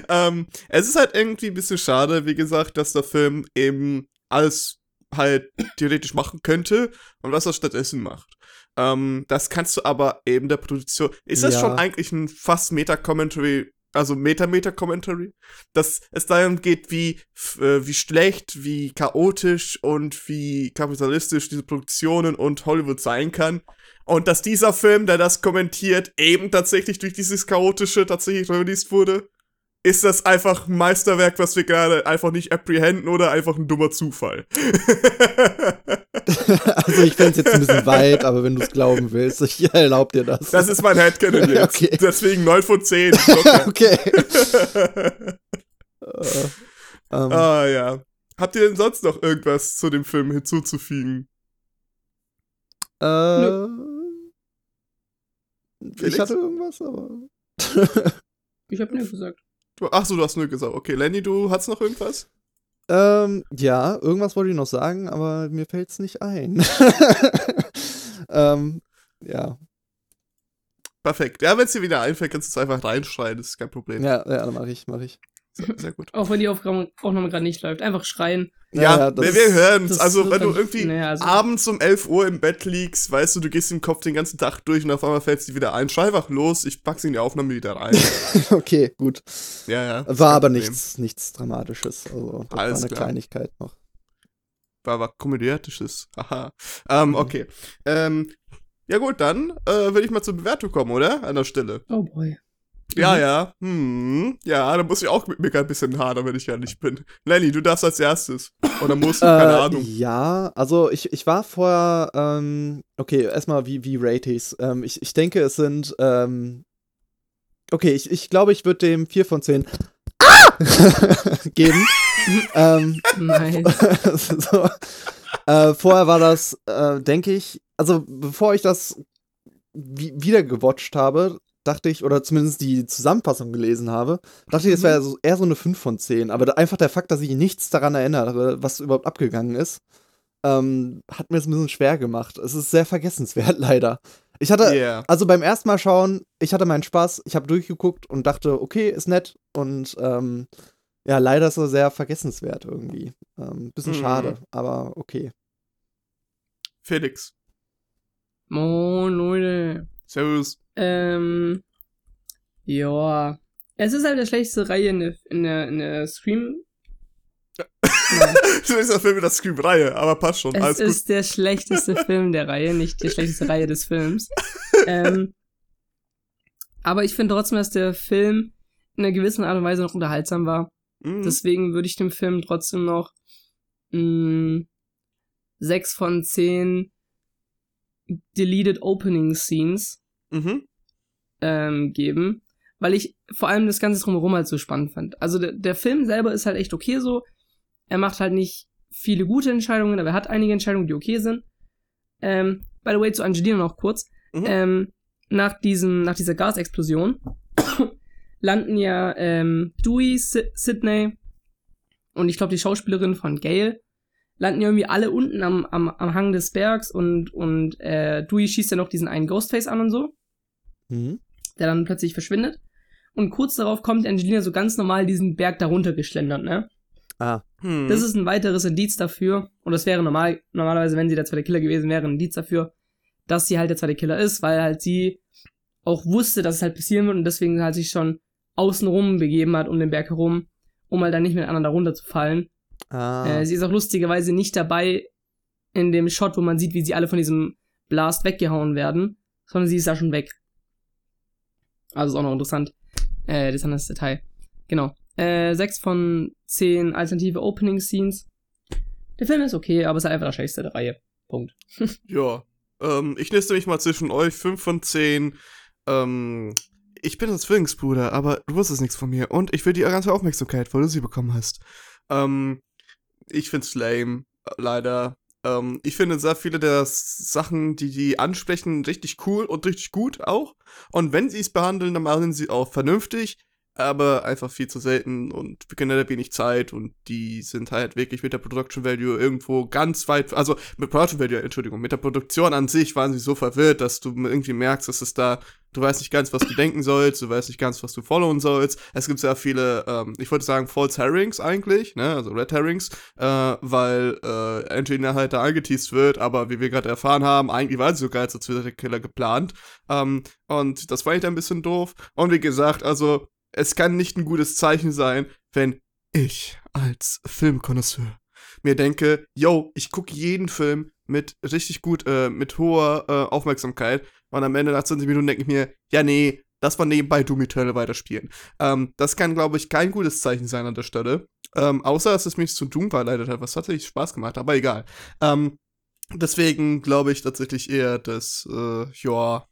Ähm, es ist halt irgendwie ein bisschen schade, wie gesagt, dass der Film eben alles halt theoretisch machen könnte und was er stattdessen macht. Ähm, das kannst du aber eben der Produktion. Ist das Ja. schon eigentlich ein fast Meta-Commentary, also Meta-Meta-Commentary? Dass es darum geht, wie, äh, wie schlecht, wie chaotisch und wie kapitalistisch diese Produktionen und Hollywood sein kann. Und dass dieser Film, der das kommentiert, eben tatsächlich durch dieses Chaotische tatsächlich released wurde. Ist das einfach ein Meisterwerk, was wir gerade einfach nicht apprehenden oder einfach ein dummer Zufall? also ich fände es jetzt ein bisschen weit, aber wenn du es glauben willst, ich erlaube dir das. Das ist mein Headcanon jetzt. Okay. Deswegen 9 von 10. Locker. okay. äh, ähm, ah ja. Habt ihr denn sonst noch irgendwas zu dem Film hinzuzufügen? äh, Felix? ich hatte irgendwas, aber. Ich habe nur gesagt. Ach so, du hast nur gesagt. Okay, Lenny, du hast noch irgendwas? Ähm, ja, irgendwas wollte ich noch sagen, aber mir fällt es nicht ein. ähm, ja. Perfekt. Ja, wenn es dir wieder einfällt, kannst du es einfach reinschreien. Das ist kein Problem. Ja, ja, mach ich, mach ich. Sehr, sehr gut. Auch wenn die Aufnahme Aufnahme gerade nicht läuft. Einfach schreien. Ja, das wir, wir ist- hören das Also, wenn du irgendwie naja, also- abends um 11 Uhr im Bett liegst, weißt du, du gehst im Kopf den ganzen Tag durch und auf einmal fällt es dir wieder ein. Schrei einfach los, ich pack sie in die Aufnahme wieder rein. okay, gut. ja, ja. War aber Problem. nichts, nichts Dramatisches. Also, das Alles war eine klar. Kleinigkeit noch. War, war komödiatisches. Aha. Ähm, okay. Ähm, ja gut, dann äh, würde ich mal zur Bewertung kommen, oder? An der Stelle. Oh boy. Ja, Mhm. ja. Hm. Ja, da muss ich auch mit mir ein bisschen hadern, wenn ich ehrlich bin. Lenny, du darfst als erstes. Oder musst du, keine Äh, Ahnung. Ja, also ich, ich war vorher, ähm, okay, erstmal wie, wie rate ich's? Ähm, ich, ich denke, es sind, ähm, okay, ich, ich glaube, ich würde dem 4 von 10 geben. ähm, Nice. so. äh, vorher war das, äh, denke ich, also bevor ich das wi wieder gewatcht habe, dachte ich, oder zumindest die Zusammenfassung gelesen habe, dachte ich, es wäre so, eher so eine 5 von 10. Aber da, einfach der Fakt, dass ich nichts daran erinnere, was überhaupt abgegangen ist, ähm, hat mir es ein bisschen schwer gemacht. Es ist sehr vergessenswert, leider. Ich hatte, Yeah. also beim ersten Mal schauen, ich hatte meinen Spaß, ich habe durchgeguckt und dachte, okay, ist nett. Und ähm, ja, leider ist er sehr vergessenswert irgendwie. Ähm, bisschen Mhm. schade, aber okay. Felix. Moin, Leute. Servus. Ähm, ja. Es ist halt die schlechteste Reihe in der, in der, in der Scream. Der Film mit der Scream-Reihe, aber passt schon. es Alles gut. ist der schlechteste Film der Reihe, nicht die schlechteste Reihe des Films. ähm, aber ich finde trotzdem, dass der Film in einer gewissen Art und Weise noch unterhaltsam war. Mhm. Deswegen würde ich dem Film trotzdem noch mh, 6 von 10 Deleted Opening Scenes mhm. Ähm, geben, weil ich vor allem das Ganze drumherum halt so spannend fand. Also der, der Film selber ist halt echt okay so. Er macht halt nicht viele gute Entscheidungen, aber er hat einige Entscheidungen, die okay sind. Ähm, by the way, zu Angelina noch kurz. Mhm. Ähm, nach, diesem, nach dieser Gasexplosion landen ja ähm, Dewey, Sydney und ich glaube die Schauspielerin von Gail landen ja irgendwie alle unten am, am, am Hang des Bergs und, und äh, Dewey schießt ja noch diesen einen Ghostface an und so Mhm. Der dann plötzlich verschwindet. Und kurz darauf kommt Angelina so ganz normal diesen Berg darunter geschlendert, ne? Ah, Hm. Das ist ein weiteres Indiz dafür, und das wäre normal, normalerweise, wenn sie der zweite Killer gewesen wäre, ein Indiz dafür, dass sie halt der zweite Killer ist, weil halt sie auch wusste, dass es halt passieren wird und deswegen halt sich schon außenrum begeben hat, um den Berg herum, um halt dann nicht mit anderen darunter zu fallen. ah. Äh, sie ist auch lustigerweise nicht dabei in dem Shot, wo man sieht, wie sie alle von diesem Blast weggehauen werden, sondern sie ist da schon weg. Also ist auch noch interessant. Äh, das ist ein Detail. Genau. Äh, 6 von 10 alternative Opening Scenes. Der Film ist okay, aber es ist einfach der schlechteste der Reihe. Punkt. Ja. Ähm, ich niste mich mal zwischen euch. 5 von 10. Ähm, ich bin das Zwillingsbruder, aber du wusstest nichts von mir. Und ich will die ganze Aufmerksamkeit, weil du sie bekommen hast. Ähm, ich find's lame. Leider. Ähm, ich finde sehr viele der Sachen, die die ansprechen, richtig cool und richtig gut auch. Und wenn sie es behandeln, dann machen sie auch vernünftig. Aber einfach viel zu selten und generell wenig Zeit und die sind halt wirklich mit der Production Value irgendwo ganz weit, also mit Production Value, Entschuldigung, mit der Produktion an sich waren sie so verwirrt, dass du irgendwie merkst, dass es da, du weißt nicht ganz, was du denken sollst, du weißt nicht ganz, was du followen sollst. Es gibt sehr viele, ähm, ich würde sagen, False Herrings eigentlich, ne, also Red Herrings, äh, weil äh, Angelina halt da angeteased wird, aber wie wir gerade erfahren haben, eigentlich war sie sogar als der zweite Killer geplant. Ähm, und das fand ich dann ein bisschen doof. Und wie gesagt, also es kann nicht ein gutes Zeichen sein, wenn ich als Filmkonnoisseur mir denke, yo, ich gucke jeden Film mit richtig gut, äh, mit hoher äh, Aufmerksamkeit und am Ende nach 20 Minuten denke ich mir, ja, nee, das war nebenbei Doom Eternal weiterspielen. Ähm, das kann, glaube ich, kein gutes Zeichen sein an der Stelle. Ähm, außer, dass es mich zu Doom verleitet hat, was tatsächlich Spaß gemacht hat, aber egal. Ähm, deswegen glaube ich tatsächlich eher, dass, äh, ja,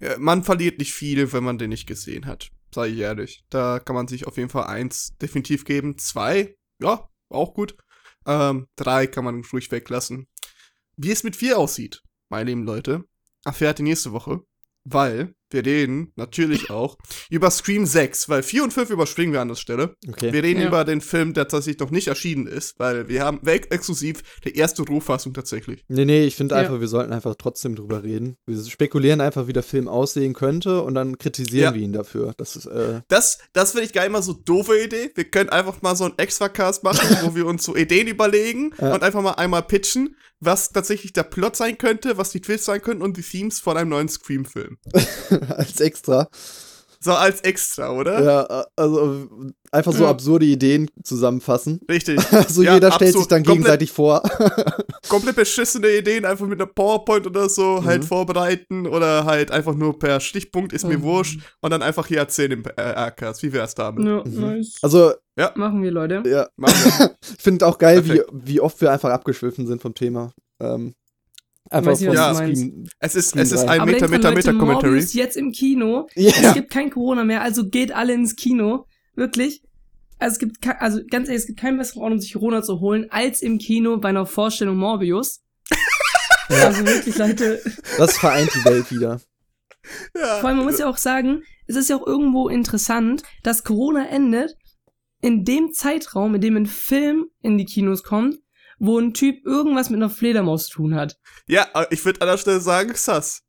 ja, man verliert nicht viel, wenn man den nicht gesehen hat. Sei ich ehrlich. Da kann man sich auf jeden Fall eins definitiv geben. Zwei, ja, auch gut. Ähm, drei kann man ruhig weglassen. Wie es mit vier aussieht, meine lieben Leute, erfährt ihr nächste Woche. Weil wir reden natürlich auch über Scream 6, weil 4 und 5 überspringen wir an der Stelle. okay. Wir reden Ja. über den Film, der tatsächlich noch nicht erschienen ist, weil wir haben weg exklusiv die erste Rohfassung tatsächlich. Nee, nee, ich finde Ja. einfach, wir sollten einfach trotzdem drüber reden. Wir spekulieren einfach, wie der Film aussehen könnte und dann kritisieren Ja. wir ihn dafür. Das ist, äh, Das, das finde ich gar nicht mal so doofe Idee. Wir können einfach mal so einen Extra-Cast machen, wo wir uns so Ideen überlegen Ja. und einfach mal einmal pitchen, was tatsächlich der Plot sein könnte, was die Twists sein könnten und die Themes von einem neuen Scream-Film. als extra. So als extra, oder? Ja, also einfach so Ja. absurde Ideen zusammenfassen. Richtig. Also Ja, jeder stellt sich dann Komplett- gegenseitig vor. Komplett beschissene Ideen einfach mit einer PowerPoint oder so halt Mhm. vorbereiten oder halt einfach nur per Stichpunkt, ist mir Mhm. wurscht, und dann einfach hier erzählen im äh, Aircast. Wie wär's damit? Ja, Mhm. nice. Also, Machen wir, Leute. ja, Machen wir. ich finde auch geil, wie, wie oft wir einfach abgeschwiffen sind vom Thema. Ähm, einfach Weiß nicht, von was du Scream. Es ist, es ist ein Aber Meta, Meta, Meta Commentary. Morbius jetzt im Kino. Ja. Es gibt kein Corona mehr, also geht alle ins Kino. Wirklich. also es gibt, also ganz ehrlich, es gibt keinen besseren Ort, um sich Corona zu holen, als im Kino bei einer Vorstellung Morbius. Also wirklich, Leute. Das vereint die Welt wieder. Ja. Vor allem, man muss ja auch sagen, es ist ja auch irgendwo interessant, dass Corona endet in dem Zeitraum, in dem ein Film in die Kinos kommt, wo ein Typ irgendwas mit einer Fledermaus zu tun hat. ja, ich würde an der Stelle sagen, sass.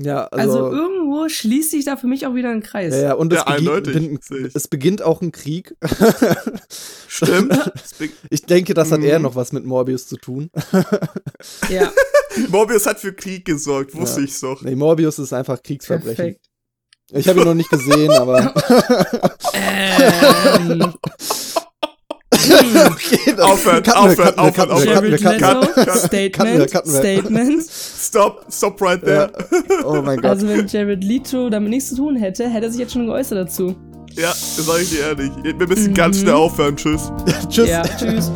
Ja, Also, also. irgendwo schließt sich da für mich auch wieder ein Kreis. ja, ja, und es, Ja, beginnt, ich. es beginnt auch ein Krieg. Stimmt. Ich denke, das hat eher Mhm. noch was mit Morbius zu tun. Ja, Morbius hat für Krieg gesorgt, wusste Ja. ich's doch. Nee, Morbius ist einfach Kriegsverbrechen. perfekt. Ich habe ihn noch nicht gesehen, aber. Ähm, okay, das Aufhören, aufhören, aufhören, wir, Jared wir, Statement. Statement. Stop, stop right Ja. there. Oh mein Gott. Also wenn Jared Leto damit nichts zu tun hätte, hätte er sich jetzt schon geäußert dazu. Ja, das sag ich dir ehrlich. Wir müssen ganz Mhm. schnell aufhören. Tschüss. Tschüss. Ja, tschüss.